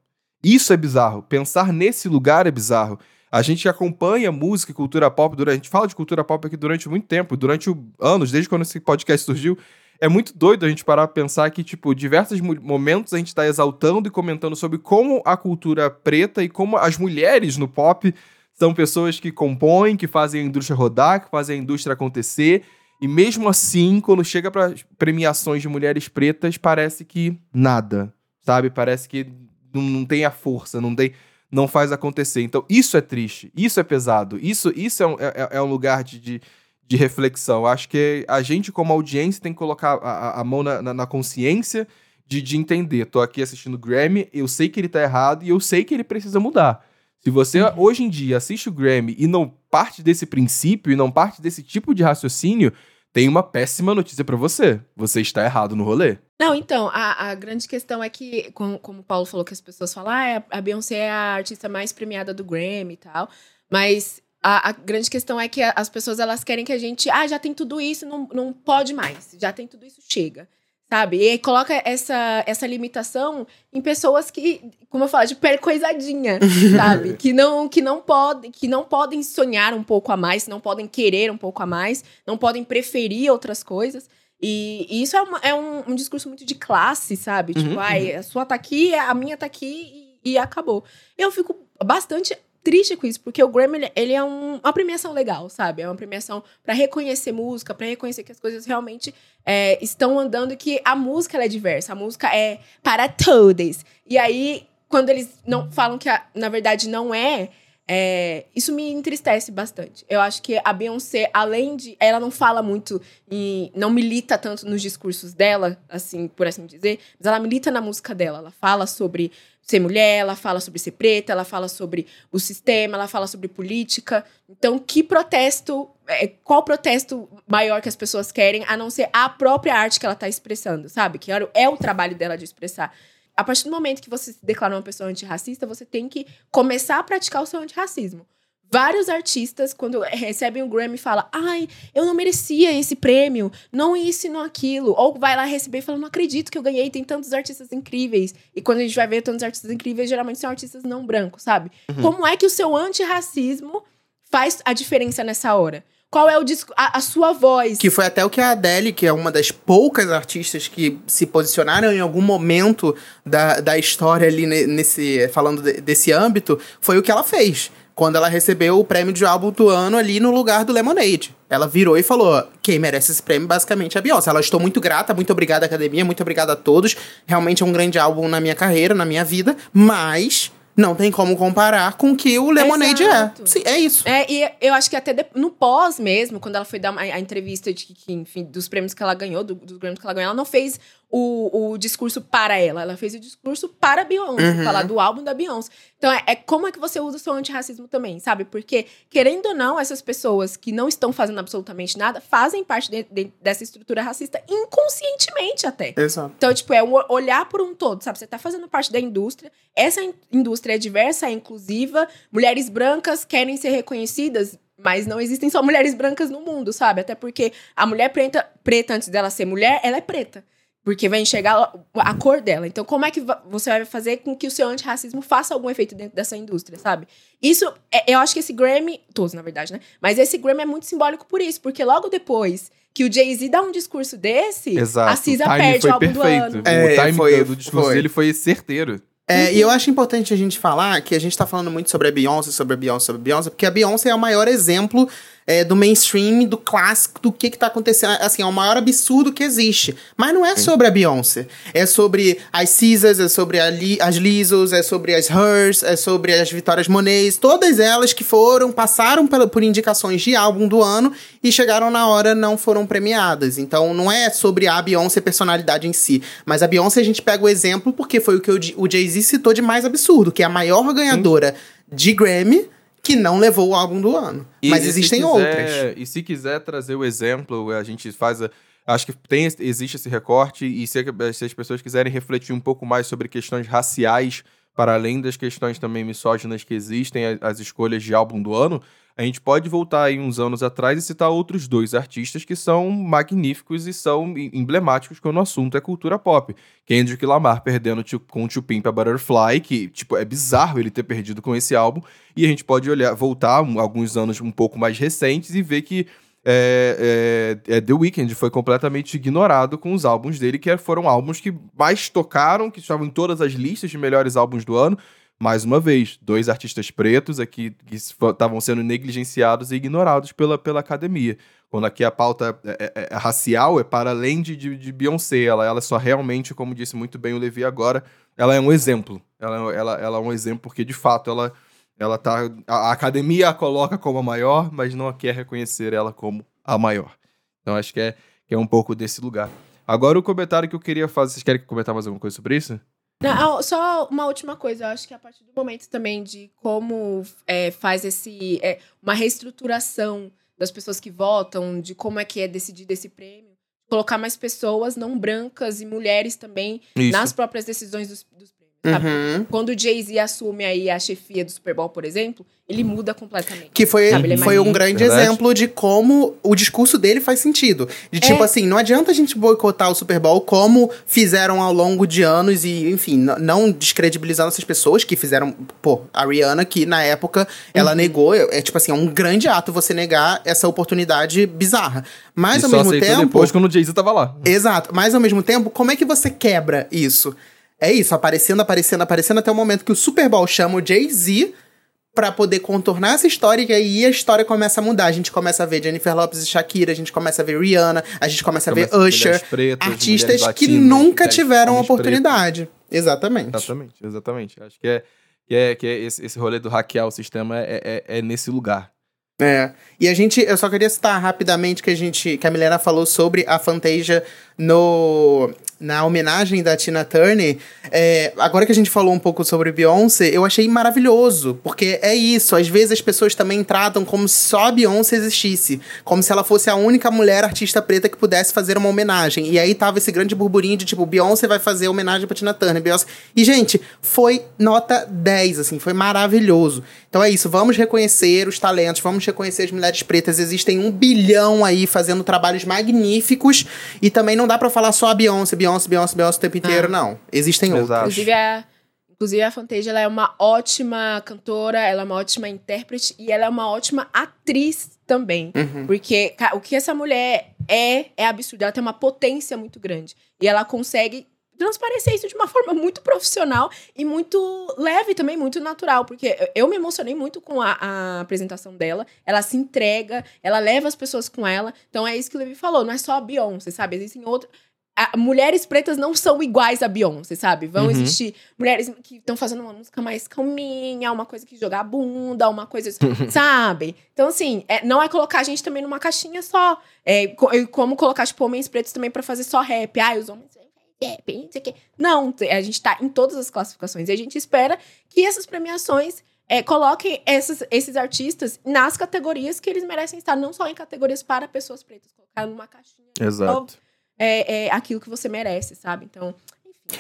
[SPEAKER 1] Isso é bizarro. Pensar nesse lugar é bizarro. A gente acompanha música e cultura pop, durante, a gente fala de cultura pop aqui durante muito tempo, durante anos, desde quando esse podcast surgiu. É muito doido a gente parar pra pensar que, tipo, diversos momentos a gente tá exaltando e comentando sobre como a cultura preta e como as mulheres no pop são pessoas que compõem, que fazem a indústria rodar, que fazem a indústria acontecer. E mesmo assim, quando chega para premiações de mulheres pretas, parece que nada, sabe? Parece que não, não tem a força, não tem, não faz acontecer. Então, isso é triste, isso é pesado, isso, isso é, um, é, é um lugar de, de, de, reflexão. Acho que a gente, como audiência, tem que colocar a, a mão na, na, na consciência de, de entender. Tô aqui assistindo o Grammy, eu sei que ele tá errado e eu sei que ele precisa mudar. Se você uhum. hoje em dia assiste o Grammy e não parte desse princípio e não parte desse tipo de raciocínio, tem uma péssima notícia para você. Você está errado no rolê.
[SPEAKER 2] Não, então, a, a grande questão é que, como, como o Paulo falou, que as pessoas falam, ah, a Beyoncé é a artista mais premiada do Grammy e tal. Mas a, a, grande questão é que as pessoas elas querem que a gente, ah, já tem tudo isso, não, não pode mais. Já tem tudo isso, chega sabe? E coloca essa, essa limitação em pessoas que, como eu falo, de percoisadinha, sabe? Que não, que, não pode, que não podem sonhar um pouco a mais, não podem querer um pouco a mais, não podem preferir outras coisas. E, e isso é, uma, é um, um, discurso muito de classe, sabe? Uhum, tipo, ai, uhum. a sua tá aqui, a minha tá aqui e, e acabou. Eu fico bastante triste com isso, porque o Grammy, ele é um, uma premiação legal, sabe? É uma premiação para reconhecer música, para reconhecer que as coisas realmente é, estão andando e que a música é diversa, a música é para todos. E aí, quando eles não falam que, a, na verdade, não é, é, isso me entristece bastante. Eu acho que a Beyoncé, além de. Ela não fala muito e não milita tanto nos discursos dela, assim, por assim dizer, mas ela milita na música dela. Ela fala sobre ser mulher, ela fala sobre ser preta, ela fala sobre o sistema, ela fala sobre política. Então, que protesto, é, qual protesto maior que as pessoas querem, a não ser a própria arte que ela está expressando, sabe? Que é o trabalho dela de expressar. A partir do momento que você se declara uma pessoa antirracista, você tem que começar a praticar o seu antirracismo. Vários artistas, quando recebem o Grammy, falam: Ai, eu não merecia esse prêmio, não isso e não aquilo. Ou vai lá receber e fala: Não acredito que eu ganhei, tem tantos artistas incríveis. E quando a gente vai ver tantos artistas incríveis, geralmente são artistas não brancos, sabe? Uhum. Como é que o seu antirracismo faz a diferença nessa hora? Qual é o a, a, sua voz?
[SPEAKER 3] Que foi até o que a Adele, que é uma das poucas artistas que se posicionaram em algum momento da, da história ali nesse. falando de, desse âmbito, foi o que ela fez quando ela recebeu o prêmio de álbum do ano ali no lugar do Lemonade. Ela virou e falou: quem merece esse prêmio basicamente é a Beyoncé. Ela estou muito grata, muito obrigada, academia, muito obrigada a todos. Realmente é um grande álbum na minha carreira, na minha vida, mas não tem como comparar com o que o Lemonade é. Exato. é. Sim, é isso.
[SPEAKER 2] É, e eu acho que até no pós mesmo, quando ela foi dar uma, a entrevista de que, enfim, dos prêmios que ela ganhou, do, dos prêmios que ela ganhou, ela não fez o, o discurso para ela, ela fez o discurso para a Beyoncé, uhum. falar do álbum da Beyoncé. Então, é, é, como é que você usa o seu antirracismo também, sabe? Porque, querendo ou não, essas pessoas que não estão fazendo absolutamente nada fazem parte de, de, dessa estrutura racista inconscientemente até.
[SPEAKER 3] Exato.
[SPEAKER 2] Então, tipo, é um olhar por um todo, sabe? Você tá fazendo parte da indústria, essa indústria é diversa, é inclusiva, mulheres brancas querem ser reconhecidas, mas não existem só mulheres brancas no mundo, sabe? Até porque a mulher preta, preta antes dela ser mulher, ela é preta. Porque vai enxergar a cor dela. Então, como é que você vai fazer com que o seu antirracismo faça algum efeito dentro dessa indústria, sabe? Isso, é, eu acho que esse Grammy, todos na verdade, né? Mas esse Grammy é muito simbólico por isso, porque logo depois que o Jay-Z dá um discurso desse,
[SPEAKER 1] Exato.
[SPEAKER 2] a Cisa perde o álbum
[SPEAKER 1] perfeito.
[SPEAKER 2] do ano.
[SPEAKER 1] É, o time foi, do discurso foi. dele foi certeiro.
[SPEAKER 3] É, uhum. E eu acho importante a gente falar que a gente tá falando muito sobre a Beyoncé, sobre a Beyoncé, sobre a Beyoncé, porque a Beyoncé é o maior exemplo é, do mainstream, do clássico, do que que tá acontecendo. Assim, é o maior absurdo que existe. Mas não é sobre a Beyoncé. É sobre as Caesars, é sobre Li as Lizos, é sobre as Hers, é sobre as Vitórias Monets. Todas elas que foram, passaram por, por indicações de álbum do ano e chegaram na hora não foram premiadas. Então não é sobre a Beyoncé personalidade em si. Mas a Beyoncé a gente pega o exemplo porque foi o que o Jay-Z citou de mais absurdo, que é a maior ganhadora Sim. de Grammy que não levou o álbum do ano. E, Mas existem
[SPEAKER 1] quiser,
[SPEAKER 3] outras.
[SPEAKER 1] E se quiser trazer o exemplo, a gente faz. A, acho que tem, existe esse recorte, e se, se, as pessoas quiserem refletir um pouco mais sobre questões raciais, para além das questões também misóginas que existem, as, as escolhas de álbum do ano, a gente pode voltar aí uns anos atrás e citar outros dois artistas que são magníficos e são emblemáticos quando o assunto é cultura pop. Kendrick Lamar perdendo com o Chupim pra Butterfly, que, tipo, é bizarro ele ter perdido com esse álbum. E a gente pode olhar, voltar alguns anos um pouco mais recentes e ver que é, é, é, The Weeknd foi completamente ignorado com os álbuns dele, que foram álbuns que mais tocaram, que estavam em todas as listas de melhores álbuns do ano, mais uma vez, dois artistas pretos aqui que estavam sendo negligenciados e ignorados pela, pela academia. Quando aqui a pauta é, é, é, é racial é para além de, de, de, Beyoncé. Ela, ela só realmente, como disse muito bem o Levi agora, ela é um exemplo. Ela, ela, ela é um exemplo porque, de fato, ela, ela tá. A, academia a coloca como a maior, mas não quer reconhecer ela como a maior. Então acho que é, que é um pouco desse lugar. Agora o comentário que eu queria fazer. Vocês querem comentar mais alguma coisa sobre isso?
[SPEAKER 2] Não, só uma última coisa, eu acho que a partir do momento também de como é, faz esse é, uma reestruturação das pessoas que votam, de como é que é decidido esse prêmio, colocar mais pessoas não brancas e mulheres também Isso. nas próprias decisões dos, dos Uhum. Quando o Jay-Z assume aí a chefia do Super Bowl, por exemplo, ele muda completamente.
[SPEAKER 3] Que foi, é foi um grande Verdade. exemplo de como o discurso dele faz sentido. De tipo é. assim, não adianta a gente boicotar o Super Bowl como fizeram ao longo de anos e, enfim, não descredibilizando essas pessoas que fizeram. Pô, a Rihanna, que na época ela uhum. negou. É, é tipo assim, é um grande ato você negar essa oportunidade bizarra. Mas e ao mesmo tempo.
[SPEAKER 1] depois quando o Jay-Z tava lá.
[SPEAKER 3] Exato. Mas ao mesmo tempo, como é que você quebra isso? É isso, aparecendo, aparecendo, aparecendo até o momento que o Super Bowl chama o Jay-Z para poder contornar essa história e aí a história começa a mudar. A gente começa a ver Jennifer Lopez e Shakira, a gente começa a ver Rihanna, a gente começa, a ver Usher, pretas, artistas latinas, que nunca tiveram oportunidade. Pretos. Exatamente.
[SPEAKER 1] Exatamente, exatamente. Acho que é que é, que é esse, esse rolê do hackear o sistema é, é, é nesse lugar.
[SPEAKER 3] É. E a gente, eu só queria citar rapidamente que a gente, que a Milena falou sobre a Fantasia no na homenagem da Tina Turner, é, agora que a gente falou um pouco sobre Beyoncé, eu achei maravilhoso, porque é isso, às vezes as pessoas também tratam como se só a Beyoncé existisse, como se ela fosse a única mulher artista preta que pudesse fazer uma homenagem. E aí tava esse grande burburinho de tipo, Beyoncé vai fazer homenagem pra Tina Turner, Beyoncé. E gente, foi nota 10, assim, foi maravilhoso. Então é isso, vamos reconhecer os talentos, vamos reconhecer as mulheres pretas, existem um bilhão aí fazendo trabalhos magníficos e também não dá para falar só a Beyoncé, Beyoncé Beyoncé, Beyoncé, o tempo inteiro, ah. não. Existem Exato. outras.
[SPEAKER 2] Inclusive a, inclusive a Fantasia, ela é uma ótima cantora, ela é uma ótima intérprete e ela é uma ótima atriz também. Uhum. Porque o que essa mulher é, é absurdo. Ela tem uma potência muito grande. E ela consegue transparecer isso de uma forma muito profissional e muito leve também, muito natural, porque eu me emocionei muito com a, a, apresentação dela. Ela se entrega, ela leva as pessoas com ela. Então é isso que o Levi falou, não é só a Beyoncé, sabe? Existem outros a, mulheres pretas não são iguais a Beyoncé, sabe? Vão uhum. existir mulheres que estão fazendo uma música mais calminha, uma coisa que jogar bunda, uma coisa, sabe? Então, assim, é, não é colocar a gente também numa caixinha só. É, como colocar, tipo, homens pretos também para fazer só rap. Ah, os homens rap, não sei o quê. Não, a gente tá em todas as classificações. E a gente espera que essas premiações é, coloquem esses, esses artistas nas categorias que eles merecem estar, não só em categorias para pessoas pretas, colocar numa caixinha.
[SPEAKER 1] Exato
[SPEAKER 2] é, é aquilo que você merece, sabe? Então,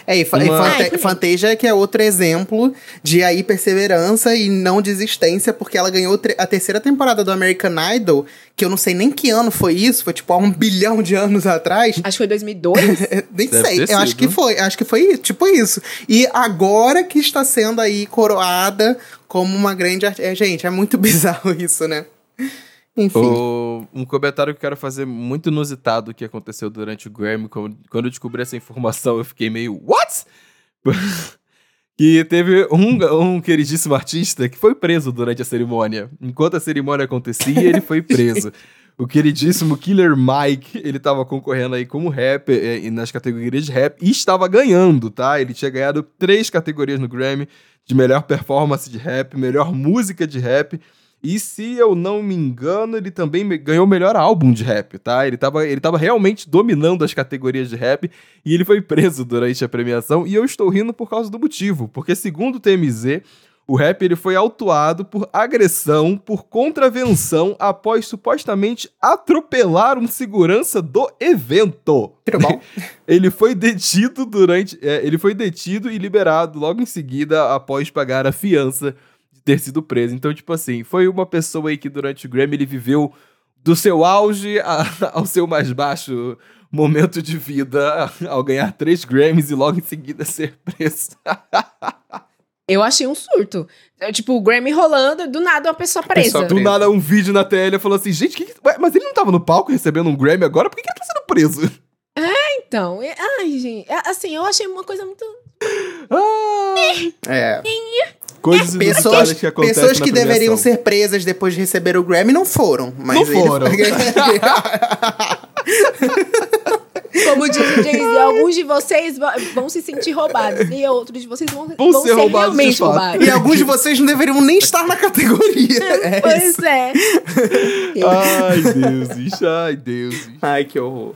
[SPEAKER 3] é, e, Uma... e Fantasia que é outro exemplo de aí perseverança e não desistência, porque ela ganhou a terceira temporada do American Idol, que eu não sei nem que ano foi isso, foi tipo há um bilhão de anos atrás.
[SPEAKER 2] Acho que foi 2002.
[SPEAKER 3] nem Deve sei, eu acho que foi, acho que foi tipo isso. E agora que está sendo aí coroada como uma grande artista. É, gente, é muito bizarro isso, né?
[SPEAKER 1] Enfim. O, um comentário que eu quero fazer muito inusitado que aconteceu durante o Grammy. Quando, eu descobri essa informação, eu fiquei meio. What? que teve um, um queridíssimo artista que foi preso durante a cerimônia. Enquanto a cerimônia acontecia, ele foi preso. O queridíssimo Killer Mike, ele tava concorrendo aí como rapper eh, nas categorias de rap e estava ganhando, tá? Ele tinha ganhado três categorias no Grammy de melhor performance de rap, melhor música de rap e se eu não me engano, ele também ganhou o melhor álbum de rap, tá? Ele tava, ele tava realmente dominando as categorias de rap e ele foi preso durante a premiação. E eu estou rindo por causa do motivo, porque segundo o TMZ, o rap ele foi autuado por agressão, por contravenção, após supostamente atropelar um segurança do evento. ele foi detido durante. É, ele foi detido e liberado logo em seguida após pagar a fiança ter sido preso. Então, tipo assim, foi uma pessoa aí que durante o Grammy ele viveu do seu auge a, ao seu mais baixo momento de vida ao ganhar três Grammys e logo em seguida ser preso.
[SPEAKER 2] Eu achei um surto. É, tipo, o Grammy rolando, do nada uma pessoa presa. Pessoa
[SPEAKER 1] do nada um vídeo na tela falou assim: gente, que que... Ué, mas ele não tava no palco recebendo um Grammy agora? Por que, que ele tá sendo preso?
[SPEAKER 2] É, então. Ai, gente. É, assim, eu achei uma coisa muito.
[SPEAKER 1] Ah,
[SPEAKER 3] é.
[SPEAKER 1] Coisas
[SPEAKER 3] é, pessoas, que acontecem Pessoas que deveriam ser presas depois de receber o Grammy não foram. Mas
[SPEAKER 1] não foram.
[SPEAKER 2] Como diz o Jay-Z, alguns de vocês vão se sentir roubados e outros de vocês vão, vão, vão ser, ser roubados realmente roubados.
[SPEAKER 3] E alguns de vocês não deveriam nem estar na categoria.
[SPEAKER 2] É pois isso. é.
[SPEAKER 1] ai, Deus. Ai, Deus.
[SPEAKER 3] Ai, que horror.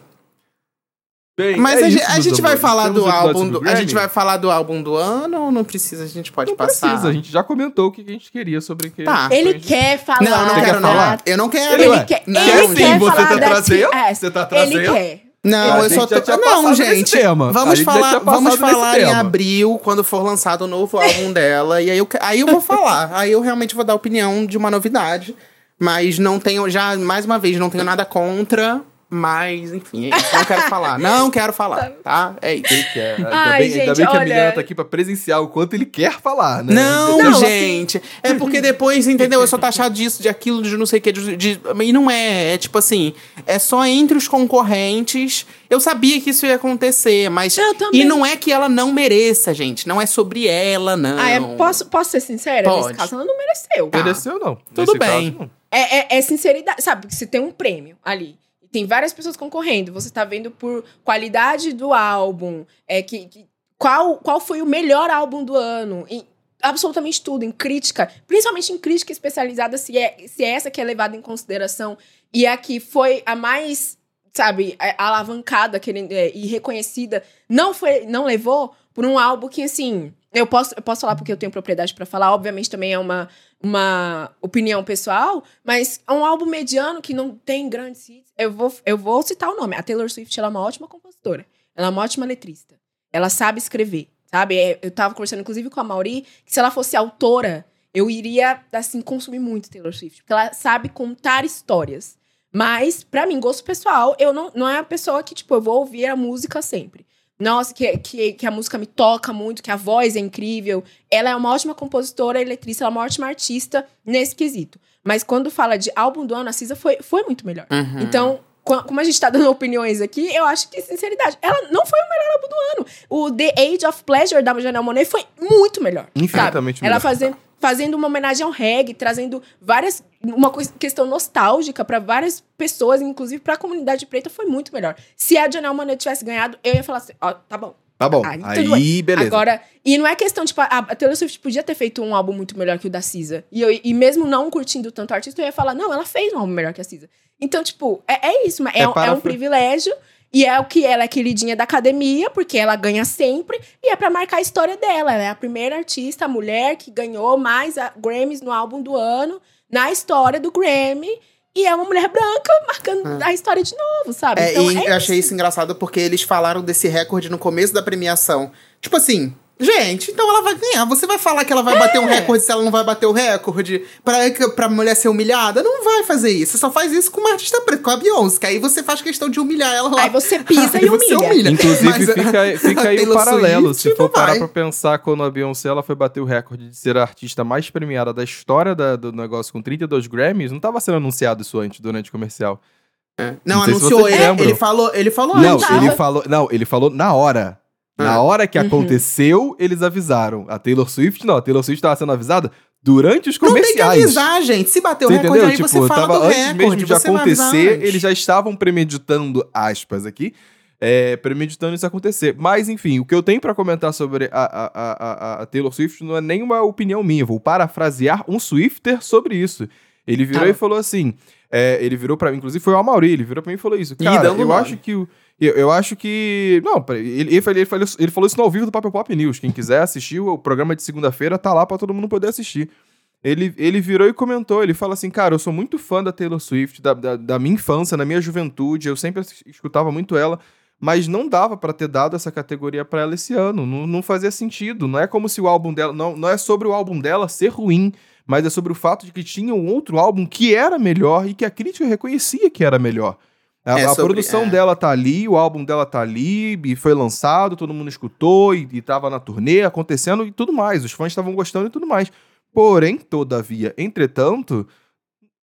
[SPEAKER 3] Bem, Mas é a, gente, a gente vai falar do álbum do, A gente vai falar do álbum do ano ou não precisa? A gente pode
[SPEAKER 1] não
[SPEAKER 3] passar.
[SPEAKER 1] Precisa, a gente já comentou o que a gente queria sobre que.
[SPEAKER 2] Tá. Ele gente... quer falar.
[SPEAKER 3] Não, não quero falar. Eu não quero.
[SPEAKER 2] Ele, quer,
[SPEAKER 1] não,
[SPEAKER 2] ele
[SPEAKER 1] sim,
[SPEAKER 2] quer
[SPEAKER 1] você
[SPEAKER 2] falar
[SPEAKER 1] tá trazendo.
[SPEAKER 2] É,
[SPEAKER 1] você tá trazendo.
[SPEAKER 2] Ele quer.
[SPEAKER 3] Não, eu só tô. Não, gente. Vamos falar, vamos falar em abril, quando for lançado o novo álbum dela. E aí eu, aí eu vou falar. Aí eu realmente vou dar opinião de uma novidade. Mas não tenho, já, mais uma vez, não tenho nada contra. Mas, enfim, é isso. Não quero falar. Não quero falar, tá? É isso.
[SPEAKER 1] Ele quer. Ainda Ai, bem, gente, ainda bem que olha... a Milena tá aqui pra presenciar o quanto ele quer falar, né?
[SPEAKER 3] Não, não gente. Assim... É porque depois, entendeu? Eu sou taxado disso, de aquilo, de não sei o que. De, de, e não é. É tipo assim. É só entre os concorrentes. Eu sabia que isso ia acontecer, mas.
[SPEAKER 2] Eu também.
[SPEAKER 3] E não é que ela não mereça, gente. Não é sobre ela, não.
[SPEAKER 2] Ah, é, posso, posso ser sincera? Pode. Nesse caso, ela não mereceu.
[SPEAKER 1] Tá. Mereceu, não.
[SPEAKER 3] Tudo Nesse bem. Caso,
[SPEAKER 2] é, é, é sinceridade. Sabe, que se tem um prêmio ali tem várias pessoas concorrendo. Você está vendo por qualidade do álbum, é que, que, qual, qual foi o melhor álbum do ano. Em absolutamente tudo, em crítica, principalmente em crítica especializada, se é, se é essa que é levada em consideração e a que foi a mais, sabe, alavancada querendo, é, e reconhecida, não foi, não levou por um álbum que, assim, eu posso, eu posso falar porque eu tenho propriedade para falar, obviamente também é uma, uma opinião pessoal, mas é um álbum mediano que não tem grandes hits. Eu vou, eu vou citar o nome. A Taylor Swift ela é uma ótima compositora. Ela é uma ótima letrista. Ela sabe escrever, sabe? É, eu tava conversando inclusive com a Mauri, que se ela fosse autora, eu iria, assim, consumir muito Taylor Swift. Porque ela sabe contar histórias. Mas, para mim, gosto pessoal, eu não, não é a pessoa que, tipo, eu vou ouvir a música sempre nossa, que, que, que a música me toca muito, que a voz é incrível. Ela é uma ótima compositora, eletrista, ela é uma ótima artista nesse quesito. Mas quando fala de álbum do ano, a Cisa foi, foi muito melhor.
[SPEAKER 3] Uhum.
[SPEAKER 2] Então, como a gente tá dando opiniões aqui, eu acho que, sinceridade, ela não foi o melhor álbum do ano. O The Age of Pleasure da Janelle Monet foi muito melhor.
[SPEAKER 1] Infinitamente melhor.
[SPEAKER 2] Ela fazendo fazendo uma homenagem ao reggae, trazendo várias uma questão nostálgica para várias pessoas, inclusive para a comunidade preta, foi muito melhor. Se a Janelle Monáe tivesse ganhado, eu ia falar assim, ó, tá bom.
[SPEAKER 1] Tá bom. Aí, aí beleza.
[SPEAKER 2] Agora, e não é questão, tipo, a, Taylor Swift podia ter feito um álbum muito melhor que o da Cisa. E, eu, e mesmo não curtindo tanto a artista, eu ia falar, não, ela fez um álbum melhor que a Cisa. Então, tipo, é, é isso, é, é, é um privilégio. E é o que ela é queridinha da academia, porque ela ganha sempre, e é para marcar a história dela. Ela é a primeira artista, a mulher que ganhou mais Grammys no álbum do ano, na história do Grammy. E é uma mulher branca marcando é. a história de novo, sabe?
[SPEAKER 3] É, então, e é eu achei isso engraçado porque eles falaram desse recorde no começo da premiação. Tipo assim, Gente, então ela vai ganhar. Você vai falar que ela vai é. bater um recorde se ela não vai bater o recorde? Pra, pra mulher ser humilhada? Não vai fazer isso. Você só faz isso com uma artista preta, com a Beyoncé. Que aí você faz questão de humilhar ela lá.
[SPEAKER 2] Aí você pisa aí e humilha. humilha.
[SPEAKER 1] Inclusive, Mas, fica, fica aí o paralelo. Swift se for parar pra pensar, quando a Beyoncé ela foi bater o recorde de ser a artista mais premiada da história da, do negócio com 32 Grammys, não tava sendo anunciado isso antes, durante o comercial.
[SPEAKER 3] É. Não, não anunciou. Ele, ele, falou, ele falou
[SPEAKER 1] não, antes. Ele falou, não, ele falou na hora. Na
[SPEAKER 3] Ah.
[SPEAKER 1] hora que
[SPEAKER 2] Uhum.
[SPEAKER 1] aconteceu, eles avisaram. A Taylor Swift, não. A Taylor Swift estava sendo avisada durante os
[SPEAKER 3] Não tem que
[SPEAKER 1] comerciais.
[SPEAKER 3] avisar, gente. Se bater o
[SPEAKER 1] Você
[SPEAKER 3] recorde
[SPEAKER 1] entendeu?
[SPEAKER 3] aí,
[SPEAKER 1] Tipo,
[SPEAKER 3] você fala
[SPEAKER 1] tava
[SPEAKER 3] do
[SPEAKER 1] antes
[SPEAKER 3] recorde.
[SPEAKER 1] mesmo de acontecer, eles já estavam premeditando, aspas aqui, é, premeditando isso acontecer. Mas, enfim, o que eu tenho pra comentar sobre a, a, a, a- Taylor Swift não é nenhuma opinião minha. Vou parafrasear um Swifter sobre isso. Ele virou
[SPEAKER 3] Tá.
[SPEAKER 1] e falou assim: é, ele virou pra mim, inclusive foi o Amaury, ele virou pra mim e falou isso. Cara, eu
[SPEAKER 3] nome.
[SPEAKER 1] acho que o. Eu, eu acho que. Não, ele, ele, ele, falou, ele falou isso no ao vivo do Papel Pop News. Quem quiser assistir, o programa de segunda-feira tá lá pra todo mundo poder assistir. Ele, ele virou e comentou, ele fala assim, cara, eu sou muito fã da Taylor Swift, da, da, da minha infância, na minha juventude, eu sempre escutava muito ela, mas não dava pra ter dado essa categoria pra ela esse ano, não, não fazia sentido, não é como se o álbum dela, não, não é sobre o álbum dela ser ruim, mas é sobre o fato de que tinha um outro álbum que era melhor e que a crítica reconhecia que era melhor. A,
[SPEAKER 3] É
[SPEAKER 1] a
[SPEAKER 3] sobre-
[SPEAKER 1] produção
[SPEAKER 3] é.
[SPEAKER 1] dela tá ali, o álbum dela tá ali, e foi lançado, todo mundo escutou, e, e tava na turnê acontecendo e tudo mais. Os fãs estavam gostando e tudo mais. Porém, todavia, entretanto,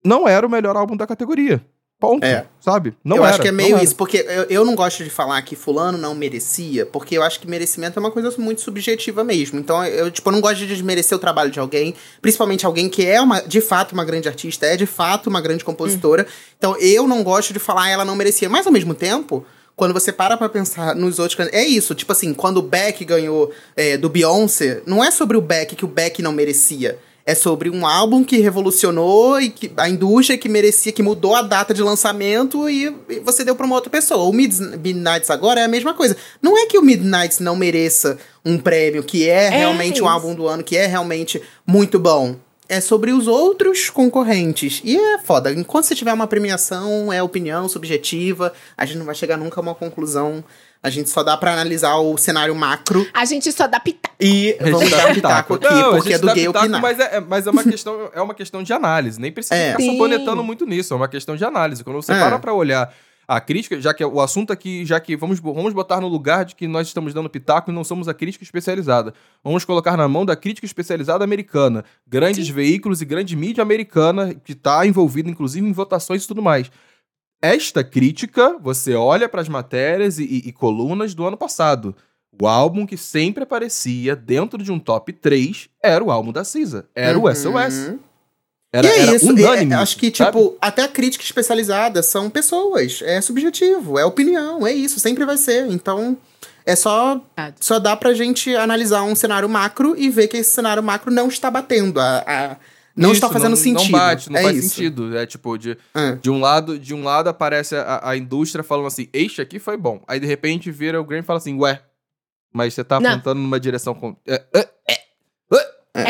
[SPEAKER 1] não era o melhor álbum da categoria. Ponto.
[SPEAKER 3] É.
[SPEAKER 1] Sabe? Não
[SPEAKER 3] eu
[SPEAKER 1] era.
[SPEAKER 3] acho que é meio isso, porque eu, eu não gosto de falar que fulano não merecia, porque eu acho que merecimento é uma coisa muito subjetiva mesmo. Então, eu, tipo, eu não gosto de desmerecer o trabalho de alguém, principalmente alguém que é uma, de fato uma grande artista, é de fato uma grande compositora. Então, eu não gosto de falar "Ah, ela não merecia. Mas, ao mesmo tempo, quando você para pra pensar nos outros É isso, tipo assim, quando o Beck ganhou é, do Beyoncé, não é sobre o Beck que o Beck não merecia. É sobre um álbum que revolucionou e que a indústria que merecia, que mudou a data de lançamento e, e você deu pra uma outra pessoa. O Mid- Midnights agora é a mesma coisa. Não é que o Midnights não mereça um prêmio, que é, realmente um
[SPEAKER 2] isso.
[SPEAKER 3] álbum do ano, que é realmente muito bom. É sobre os outros concorrentes. E é foda. Enquanto você tiver uma premiação, é opinião subjetiva, a gente não vai chegar nunca a uma conclusão. A gente só dá pra analisar o cenário macro
[SPEAKER 2] A gente só dá pitaco.
[SPEAKER 3] e vamos dar pitaco aqui,
[SPEAKER 1] Não, a
[SPEAKER 3] porque
[SPEAKER 1] gente
[SPEAKER 3] é do gay
[SPEAKER 1] pitaco,
[SPEAKER 3] opinar.
[SPEAKER 1] Mas é, é- mas é uma questão, é uma questão de análise. Nem precisa
[SPEAKER 3] É.
[SPEAKER 1] ficar
[SPEAKER 2] Sim.
[SPEAKER 1] saponetando muito nisso. É uma questão de análise. Quando você
[SPEAKER 3] É.
[SPEAKER 1] para pra olhar a crítica, já que o assunto aqui, já que vamos, vamos botar no lugar de que nós estamos dando pitaco e não somos a crítica especializada. Vamos colocar na mão da crítica especializada americana. Grandes veículos e grande mídia americana que está envolvida, inclusive, em votações e tudo mais. Esta crítica, você olha para as matérias e, e- e colunas do ano passado. O álbum que sempre aparecia dentro de um top 3 era o álbum da Cisa. Era o
[SPEAKER 3] Uhum.
[SPEAKER 1] SOS. Era,
[SPEAKER 3] e é
[SPEAKER 1] era
[SPEAKER 3] isso,
[SPEAKER 1] unânime.
[SPEAKER 3] é- acho que,
[SPEAKER 1] sabe?
[SPEAKER 3] tipo, até a crítica especializada são pessoas. É subjetivo, é opinião, é isso, sempre vai ser. Então, é só, só dá pra gente analisar um cenário macro e ver que esse cenário macro não está batendo. A, a- não
[SPEAKER 1] Isso,
[SPEAKER 3] está fazendo sentido.
[SPEAKER 1] Não bate, não
[SPEAKER 3] é
[SPEAKER 1] faz
[SPEAKER 3] isso.
[SPEAKER 1] sentido. É tipo, de,
[SPEAKER 3] É.
[SPEAKER 1] de, um lado, de um lado aparece a, a indústria falando assim, este aqui foi bom. Aí de repente vira o Graham e fala assim, ué, mas você tá
[SPEAKER 2] Não.
[SPEAKER 1] apontando numa direção. Com... É, é,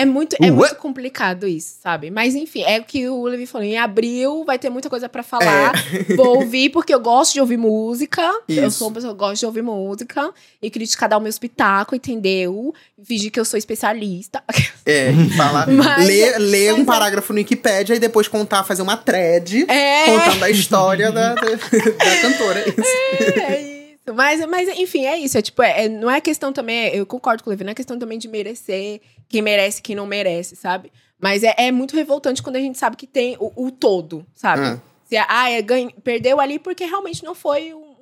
[SPEAKER 2] É muito, é muito complicado isso, sabe? Mas enfim, é o que o Levi falou. Em abril vai ter muita coisa pra falar. Vou ouvir porque eu gosto de ouvir música. Eu
[SPEAKER 3] Isso.
[SPEAKER 2] sou uma pessoa que gosta de ouvir música. E criticar, dar o meu espetáculo, entendeu? Fingir que eu sou especialista.
[SPEAKER 3] É, falar, ler, ler um
[SPEAKER 2] mas-
[SPEAKER 3] parágrafo no Wikipedia e depois contar, fazer uma thread
[SPEAKER 2] É,
[SPEAKER 3] contando a história da, da, da cantora. É isso.
[SPEAKER 2] é isso. Mas, mas, enfim, é isso. É, tipo, é, é- não é questão também. Eu concordo com o Levi, não é questão também de merecer quem merece quem não merece, sabe? Mas é, é muito revoltante quando a gente sabe que tem o, o todo, sabe?
[SPEAKER 3] Ah.
[SPEAKER 2] Se, ah, é, ganha- perdeu ali porque realmente não foi um,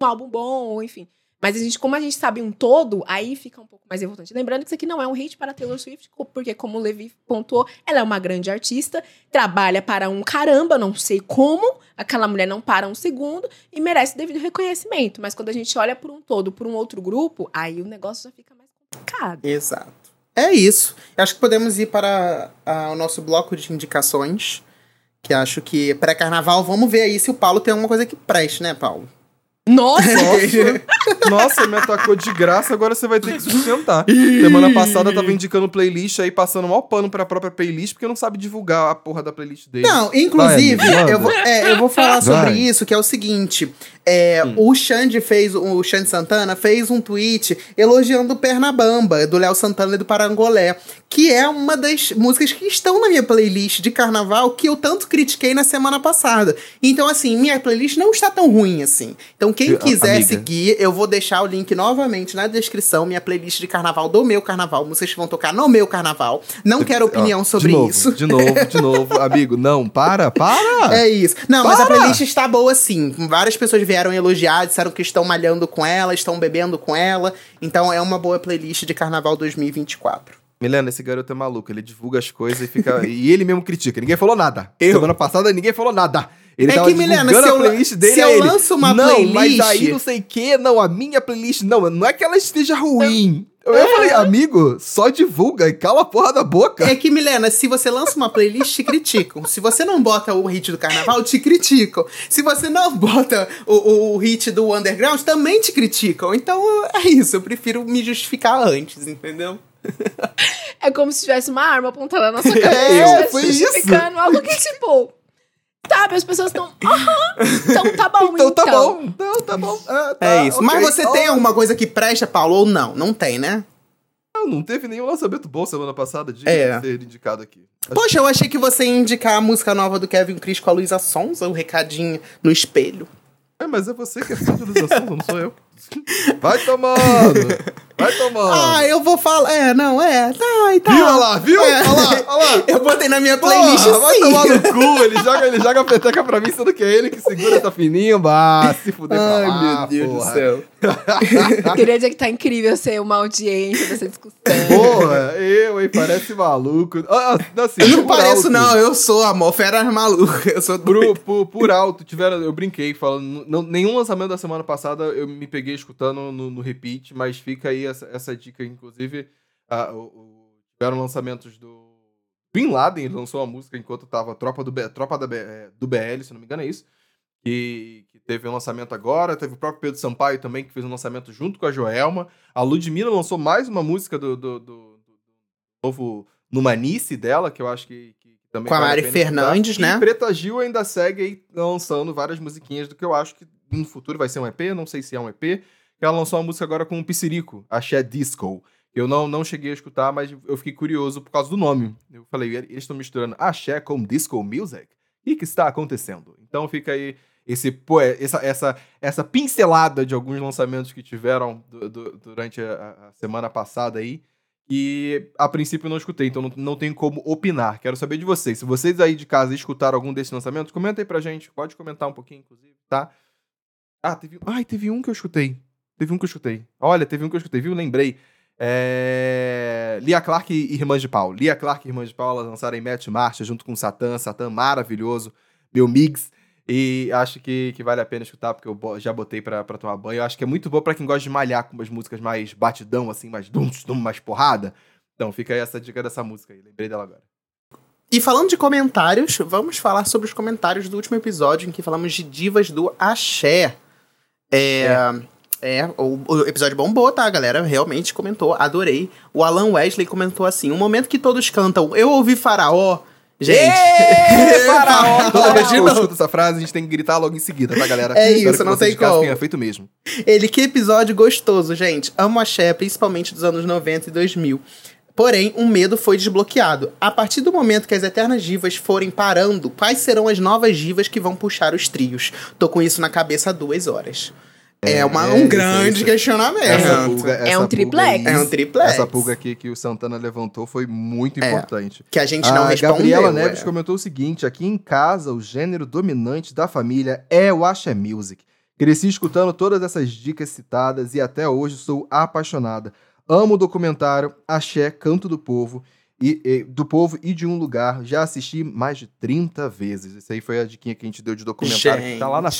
[SPEAKER 2] um álbum bom, enfim. Mas a gente, como a gente sabe um todo, aí fica um pouco mais revoltante. Lembrando que isso aqui não é um hit para Taylor Swift, porque, como o Levi pontuou, ela é uma grande artista, trabalha para um caramba, não sei como, aquela mulher não para um segundo e merece devido reconhecimento. Mas quando a gente olha por um todo, por um outro grupo, aí o negócio já fica mais complicado.
[SPEAKER 3] Exato. É isso. Eu acho que podemos ir para o nosso bloco de indicações. Que acho que pré-carnaval, vamos ver aí se o Paulo tem alguma coisa que preste, né, Paulo?
[SPEAKER 2] Nossa!
[SPEAKER 1] Nossa, nossa, me atacou de graça, agora você vai ter que sustentar. Semana passada eu tava indicando playlist aí, passando mal pano pra própria playlist, porque não sabe divulgar a porra da playlist dele.
[SPEAKER 3] Não, inclusive,
[SPEAKER 1] Vai,
[SPEAKER 3] eu, vou, é, eu vou falar sobre
[SPEAKER 1] Vai.
[SPEAKER 3] isso, que é o seguinte. é, O Xande fez, o Xande Santana fez um tweet elogiando o Pernabamba, do Léo Santana e do Parangolé, que é uma das músicas que estão na minha playlist de carnaval que eu tanto critiquei na semana passada. Então, assim, minha playlist não está tão ruim assim. Então, quem
[SPEAKER 1] Eu-
[SPEAKER 3] quiser
[SPEAKER 1] amiga.
[SPEAKER 3] seguir, eu vou deixar o link novamente na descrição, minha playlist de carnaval do meu carnaval, músicas que vão tocar no meu carnaval. Não quero opinião
[SPEAKER 1] Ó,
[SPEAKER 3] sobre
[SPEAKER 1] de novo,
[SPEAKER 3] isso.
[SPEAKER 1] De novo, de novo. Amigo, não, para, para!
[SPEAKER 3] É isso. Não, mas a
[SPEAKER 1] Para!
[SPEAKER 3] playlist está boa sim. Várias pessoas vieram elogiar, disseram que estão malhando com ela, estão bebendo com ela. Então é uma boa playlist de carnaval 2024.
[SPEAKER 1] Milena, esse garoto é maluco. Ele divulga as coisas e fica. e ele mesmo critica. Ninguém falou nada.
[SPEAKER 3] Eu?
[SPEAKER 1] Semana passada ninguém falou nada. Ele
[SPEAKER 3] É
[SPEAKER 1] tava
[SPEAKER 3] que, Milena, se
[SPEAKER 1] a
[SPEAKER 3] eu-
[SPEAKER 1] playlist dele
[SPEAKER 3] se eu
[SPEAKER 1] ele.
[SPEAKER 3] lanço uma
[SPEAKER 1] não, mas
[SPEAKER 3] playlist-
[SPEAKER 1] aí não sei o que, não, a minha playlist, não, não é que ela esteja ruim. Eu, eu falei, amigo, só divulga e cala a porra da boca.
[SPEAKER 3] É que, Milena, se você lança uma playlist, te criticam. Se você não bota o hit do carnaval, te criticam. Se você não bota o, o, o hit do underground, também te criticam. Então é isso, eu prefiro me justificar antes, entendeu?
[SPEAKER 2] É como se tivesse uma arma apontada na sua cabeça.
[SPEAKER 1] É, foi isso.
[SPEAKER 2] justificando algo que, tipo. Sabe, as pessoas estão. Aham, então tá bom,
[SPEAKER 1] então
[SPEAKER 2] então.
[SPEAKER 1] tá bom, então tá bom. Ah, tá,
[SPEAKER 3] É isso.
[SPEAKER 1] ok.
[SPEAKER 3] Mas você
[SPEAKER 1] Oh,
[SPEAKER 3] tem alguma coisa que presta, Paulo, ou não? Não tem, né?
[SPEAKER 1] Não, não teve nenhum lançamento bom semana passada de
[SPEAKER 3] É.
[SPEAKER 1] ser indicado aqui.
[SPEAKER 3] Poxa, eu achei que você ia indicar a música nova do Kevin Cris com a Luísa Sonza, o recadinho no espelho.
[SPEAKER 1] É, mas é você que é fã de Luísa Sonza, não sou eu. Vai tomando! Vai tomando!
[SPEAKER 3] Ah, eu vou falar. É, não, é. Tá, e tá.
[SPEAKER 1] Viu? Olha lá, viu?
[SPEAKER 3] É.
[SPEAKER 1] Olha lá, olha lá.
[SPEAKER 3] Eu botei na minha playlist
[SPEAKER 1] Porra, vai tomar no cu, ele joga, ele joga a peteca pra mim, sendo que é ele que segura essa fininha, bah, se fuder pra
[SPEAKER 3] Ai,
[SPEAKER 1] lá,
[SPEAKER 3] meu Deus
[SPEAKER 1] porra.
[SPEAKER 3] do céu.
[SPEAKER 2] Queria dizer que tá incrível ser uma audiência dessa discussão.
[SPEAKER 1] Porra, eu, hein, parece maluco. Ah, ah, assim,
[SPEAKER 3] Eu não pareço,
[SPEAKER 1] alto,
[SPEAKER 3] não. Eu sou amor, fera maluca. Eu sou
[SPEAKER 1] Por, por, por alto, tiveram, eu brinquei falando, não, nenhum lançamento da semana passada eu me peguei escutando no, no repeat, mas fica aí essa, essa dica, inclusive, ah, o- o- tiveram lançamentos do Bin Laden, ele lançou uma música enquanto tava Tropa do, Tropa da eh, do BL, se não me engano é isso, que, que teve um lançamento agora, teve o próprio Pedro Sampaio também, que fez um lançamento junto com a Joelma, a Ludmilla lançou mais uma música do, do, do- do novo Numanice dela, que eu acho que, que também
[SPEAKER 3] Com a Mari
[SPEAKER 1] escutar.
[SPEAKER 3] Fernandes,
[SPEAKER 1] E
[SPEAKER 3] né?
[SPEAKER 1] Preta Gil ainda segue aí lançando várias musiquinhas do que eu acho que no futuro vai ser um EP, não sei se é um EP. Ela lançou uma música agora com o Piscirico, Axé Disco. Eu não, não cheguei a escutar, mas eu fiquei curioso por causa do nome. Eu falei, eles estão misturando Axé com Disco Music? O que, está acontecendo? Então fica aí esse, essa, essa, essa pincelada de alguns lançamentos que tiveram du- du- durante a, a semana passada aí. E a princípio eu não escutei, então não, não tenho como opinar. Quero saber de vocês. Se vocês aí de casa escutaram algum desses lançamentos, comenta aí pra gente. Pode comentar um pouquinho, inclusive, tá? Ah, teve. Ai, teve um que eu escutei. Teve um que eu escutei. Olha, teve um que eu escutei, viu? Lembrei. É... Lia Clark e Irmãs de Pau. Lia Clark e Irmãs de Pau, elas lançaram em Match Marcha junto com Satã. Satã maravilhoso. Meu mix. E acho que, que vale a pena escutar, porque eu já botei pra, pra tomar banho. Eu acho que é muito bom pra quem gosta de malhar com umas músicas mais batidão, assim, mais dum, dum, mais porrada. Então fica aí essa dica dessa música aí. Lembrei dela agora.
[SPEAKER 3] E falando de comentários, vamos falar sobre os comentários do último episódio em que falamos de divas do Axé. É. É, o, o episódio bombou, tá? A galera realmente comentou, adorei. O Alan Wesley comentou assim: um momento que todos cantam, eu ouvi Faraó. Gente.
[SPEAKER 1] Faraó! Toda vez que eu escuto essa frase, a gente tem que gritar logo em seguida, tá, galera?
[SPEAKER 3] É
[SPEAKER 1] Espero
[SPEAKER 3] isso, não tem como.
[SPEAKER 1] tenha feito mesmo.
[SPEAKER 3] Ele, que episódio gostoso, gente. Amo Axé, principalmente dos anos 90 e 2000. Porém, um medo foi desbloqueado. A partir do momento que as eternas divas forem parando, quais serão as novas divas que vão puxar os trios? Tô com isso na cabeça há duas horas. É, uma-
[SPEAKER 1] É,
[SPEAKER 3] um
[SPEAKER 1] isso,
[SPEAKER 3] grande
[SPEAKER 1] isso.
[SPEAKER 3] questionamento.
[SPEAKER 1] Essa pulga,
[SPEAKER 2] É
[SPEAKER 1] essa
[SPEAKER 2] um
[SPEAKER 1] pulga
[SPEAKER 2] triplex.
[SPEAKER 1] aí-
[SPEAKER 3] É um triplex.
[SPEAKER 1] Essa pulga aqui que o Santana levantou foi muito
[SPEAKER 3] É.
[SPEAKER 1] importante.
[SPEAKER 3] Que a gente não
[SPEAKER 1] a
[SPEAKER 3] respondeu.
[SPEAKER 1] Gabriela Neves
[SPEAKER 3] é.
[SPEAKER 1] comentou o seguinte: aqui em casa, o gênero dominante da família é o Axé Music. Cresci escutando todas essas dicas citadas e até hoje sou apaixonada. Amo o documentário Axé, Canto do Povo e, e- do Povo e de um Lugar. Já assisti mais de 30 vezes. Essa aí foi a diquinha que a gente deu de documentário que tá lá na
[SPEAKER 3] Gente.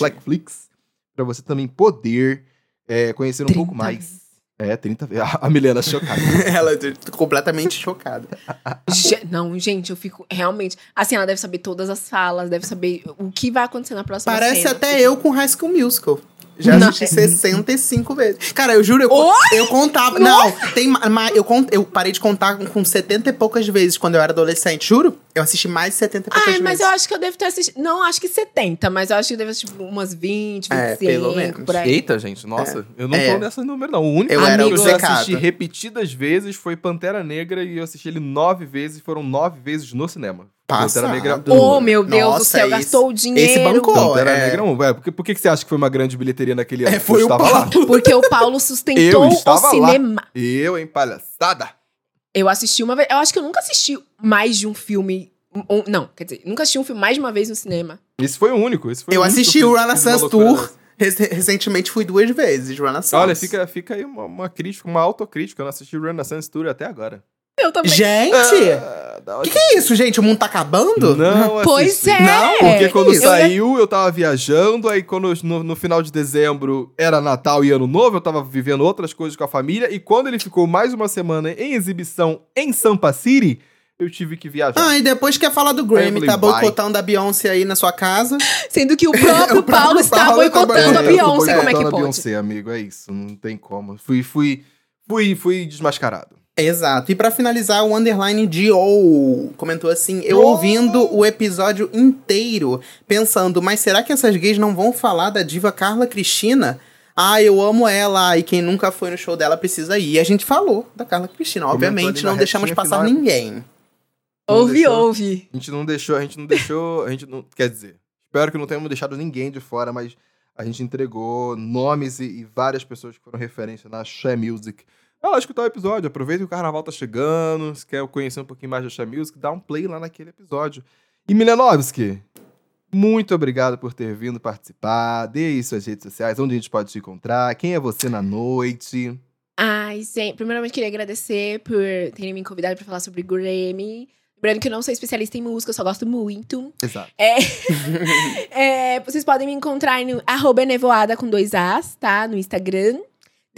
[SPEAKER 1] Para você também poder é, conhecer um
[SPEAKER 2] 30
[SPEAKER 1] pouco mais. É, 30 vezes. A Milena chocada.
[SPEAKER 3] Ela tô completamente chocada.
[SPEAKER 2] Ge- Não, gente, eu fico realmente. Assim, ela deve saber todas as falas, deve saber o que vai acontecer na próxima
[SPEAKER 3] Parece
[SPEAKER 2] cena.
[SPEAKER 3] até eu com High School Musical. Já
[SPEAKER 2] Não.
[SPEAKER 3] assisti 65 vezes. Cara, eu juro, eu,
[SPEAKER 2] Oi?
[SPEAKER 3] eu contava. Não, tem eu, cont- eu parei de contar com, com 70 e poucas vezes quando eu era adolescente, juro. Eu assisti mais de 70 e poucas
[SPEAKER 2] Ai, mas
[SPEAKER 3] vezes.
[SPEAKER 2] eu acho que eu devo ter assistido. Não, acho que 70, mas eu acho que eu devo assistir tipo, umas 20, 25,
[SPEAKER 3] É, pelo menos.
[SPEAKER 2] por aí.
[SPEAKER 1] Eita, gente, nossa, eu não
[SPEAKER 3] É.
[SPEAKER 1] tô nesse número, não. O único
[SPEAKER 3] Eu
[SPEAKER 1] filme
[SPEAKER 3] era
[SPEAKER 1] que eu assisti repetidas vezes foi Pantera Negra e eu assisti ele nove vezes e foram nove vezes no cinema.
[SPEAKER 3] Passado.
[SPEAKER 1] Pantera Negra
[SPEAKER 2] Oh, meu Deus do
[SPEAKER 3] Nossa,
[SPEAKER 2] céu,
[SPEAKER 3] esse-
[SPEAKER 2] gastou o dinheiro.
[SPEAKER 3] esse bancou.
[SPEAKER 1] Pantera
[SPEAKER 3] é.
[SPEAKER 1] Negra 1. Ué, por, que, por que você acha que foi uma grande bilheteria naquele ano?
[SPEAKER 3] É, foi
[SPEAKER 1] eu
[SPEAKER 3] o
[SPEAKER 1] estava lá.
[SPEAKER 3] Paulo.
[SPEAKER 2] Porque o Paulo sustentou
[SPEAKER 1] Eu
[SPEAKER 2] o
[SPEAKER 1] estava lá.
[SPEAKER 2] cinema.
[SPEAKER 1] Eu, em palhaçada.
[SPEAKER 2] Eu assisti uma vez. Eu acho que eu nunca assisti mais de um filme. um- não, quer dizer, nunca assisti um filme mais de uma vez no cinema.
[SPEAKER 1] Esse foi o único. Esse foi
[SPEAKER 3] Eu
[SPEAKER 1] o
[SPEAKER 3] assisti o Renaissance Tour. Rec- Recentemente fui duas vezes, Renaissance.
[SPEAKER 1] Olha, fica, fica aí uma, uma crítica, uma autocrítica. Eu não assisti o Renaissance Tour até agora.
[SPEAKER 2] Eu também.
[SPEAKER 3] Gente!
[SPEAKER 1] Ah,
[SPEAKER 3] O que, que é isso, gente? O mundo tá acabando?
[SPEAKER 1] Não
[SPEAKER 2] Pois
[SPEAKER 1] assisti.
[SPEAKER 2] é.
[SPEAKER 3] Não,
[SPEAKER 1] Porque quando
[SPEAKER 3] isso?
[SPEAKER 1] saiu, eu tava viajando, aí quando no, no final de dezembro era Natal e Ano Novo, eu tava vivendo outras coisas com a família, e quando ele ficou mais uma semana em exibição em Sampa City, eu tive que viajar.
[SPEAKER 3] Ah, e depois quer falar do Grammy,
[SPEAKER 1] falei,
[SPEAKER 3] tá boicotando a Beyoncé aí na sua casa.
[SPEAKER 2] Sendo que o próprio,
[SPEAKER 3] O próprio
[SPEAKER 2] Paulo está
[SPEAKER 3] Paulo tá
[SPEAKER 2] boicotando a
[SPEAKER 3] boicotando.
[SPEAKER 2] Beyoncé. Como é que pode?
[SPEAKER 1] Beyoncé, amigo, é isso, não tem como. Fui, fui, fui, fui desmascarado.
[SPEAKER 3] Exato. E pra finalizar, o underline Joe comentou assim: Eu
[SPEAKER 1] Oh!
[SPEAKER 3] ouvindo o episódio inteiro, pensando, mas será que essas gays não vão falar da diva Carla Cristina? Ah, eu amo ela, e quem nunca foi no show dela precisa ir. E a gente falou da Carla Cristina. Obviamente, não deixamos passar
[SPEAKER 1] final.
[SPEAKER 3] ninguém.
[SPEAKER 1] Não
[SPEAKER 2] Ouve,
[SPEAKER 1] deixou.
[SPEAKER 2] ouve.
[SPEAKER 1] A gente não deixou, a gente não deixou, a gente não, quer dizer, espero que não tenhamos deixado ninguém de fora, mas a gente entregou nomes e, e várias pessoas que foram referência na Share Music. Vai lá escutar o episódio, aproveita que o carnaval tá chegando, se quer conhecer um pouquinho mais da Share Music, dá um play lá naquele episódio. E Milenovski, muito obrigado por ter vindo participar, dê aí suas redes sociais, onde a gente pode te encontrar, quem é você na noite.
[SPEAKER 2] Ai, sim. Primeiramente, queria agradecer por terem me convidado para falar sobre Grammy. Lembrando que eu não sou especialista em música, eu só gosto muito.
[SPEAKER 1] Exato.
[SPEAKER 2] É, É, vocês podem me encontrar no arroba nevoada com dois As, tá? No Instagram.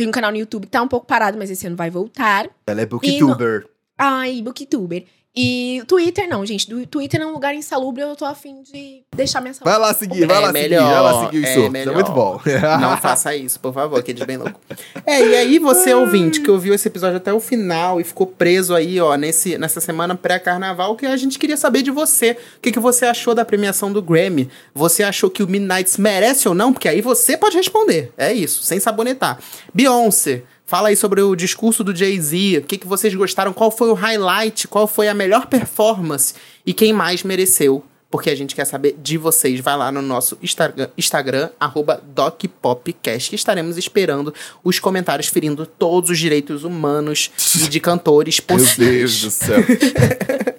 [SPEAKER 2] Tem um canal no YouTube que tá um pouco parado, mas esse ano vai voltar.
[SPEAKER 1] Ela é booktuber.
[SPEAKER 2] Ai, booktuber. E o Twitter não, gente. Do Twitter é um lugar insalubre, eu tô afim de deixar minha saúde.
[SPEAKER 1] Vai lá seguir,
[SPEAKER 3] É
[SPEAKER 1] vai lá
[SPEAKER 3] melhor,
[SPEAKER 1] seguir, vai lá seguir os
[SPEAKER 3] é
[SPEAKER 1] surtos, é muito bom.
[SPEAKER 3] Não faça isso, por favor, aqueles bem louco. É, e aí você, ouvinte, que ouviu esse episódio até o final e ficou preso aí, ó, nesse, nessa semana pré-carnaval, que a gente queria saber de você. O que, que você achou da premiação do Grammy? Você achou que o Midnights merece ou não? Porque aí você pode responder. É isso, sem sabonetar. Beyoncé. Fala aí sobre o discurso do Jay-Z, o que, que vocês gostaram, qual foi o highlight, qual foi a melhor performance e quem mais mereceu porque a gente quer saber de vocês. Vai lá no nosso Instagram, Instagram DocPopcast, que estaremos esperando os comentários ferindo todos os direitos humanos e de cantores
[SPEAKER 1] Meu
[SPEAKER 3] possíveis.
[SPEAKER 1] Deus do céu.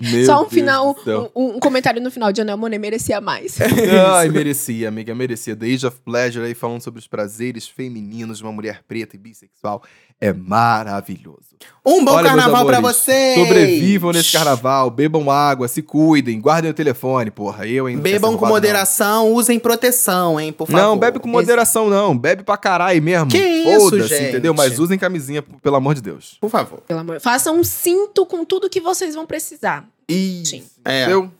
[SPEAKER 1] Meu
[SPEAKER 2] Só um
[SPEAKER 1] Deus
[SPEAKER 2] final, um, um comentário no final de Anel Monet merecia mais.
[SPEAKER 1] Ai, merecia, amiga, merecia. The Age of Pleasure aí falando sobre os prazeres femininos de uma mulher preta e bissexual é maravilhoso.
[SPEAKER 3] Um bom
[SPEAKER 1] Olha,
[SPEAKER 3] carnaval pra
[SPEAKER 1] amores,
[SPEAKER 3] vocês!
[SPEAKER 1] Sobrevivam nesse carnaval, bebam água, se cuidem, guardem o telefone, porra. Eu ainda
[SPEAKER 3] Bebam com moderação, usem proteção, hein, por favor.
[SPEAKER 1] Não, bebe com moderação, não. Bebe pra caralho mesmo.
[SPEAKER 3] Que isso,
[SPEAKER 1] Foda-se,
[SPEAKER 3] gente?
[SPEAKER 1] entendeu? Mas usem camisinha, pelo amor de Deus.
[SPEAKER 3] Por favor.
[SPEAKER 2] Pelo amor. Façam um cinto com tudo que vocês vão precisar.
[SPEAKER 1] Isso.
[SPEAKER 2] Sim.
[SPEAKER 3] É.
[SPEAKER 1] Entendeu?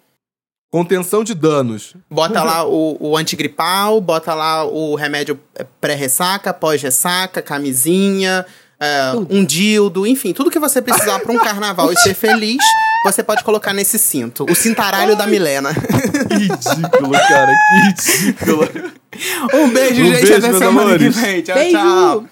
[SPEAKER 1] Contenção de danos.
[SPEAKER 3] Bota lá o, o antigripal, bota lá o remédio pré-ressaca, pós-ressaca, camisinha, é, um dildo, enfim, tudo que você precisar pra um carnaval e ser feliz, você pode colocar nesse cinto. O cintaralho da Milena.
[SPEAKER 1] Que ridículo, cara. Que ridículo.
[SPEAKER 3] Um beijo,
[SPEAKER 1] Um
[SPEAKER 3] gente.
[SPEAKER 1] beijo,
[SPEAKER 3] até semana que vem. Tchau,
[SPEAKER 2] Beijo!
[SPEAKER 3] tchau.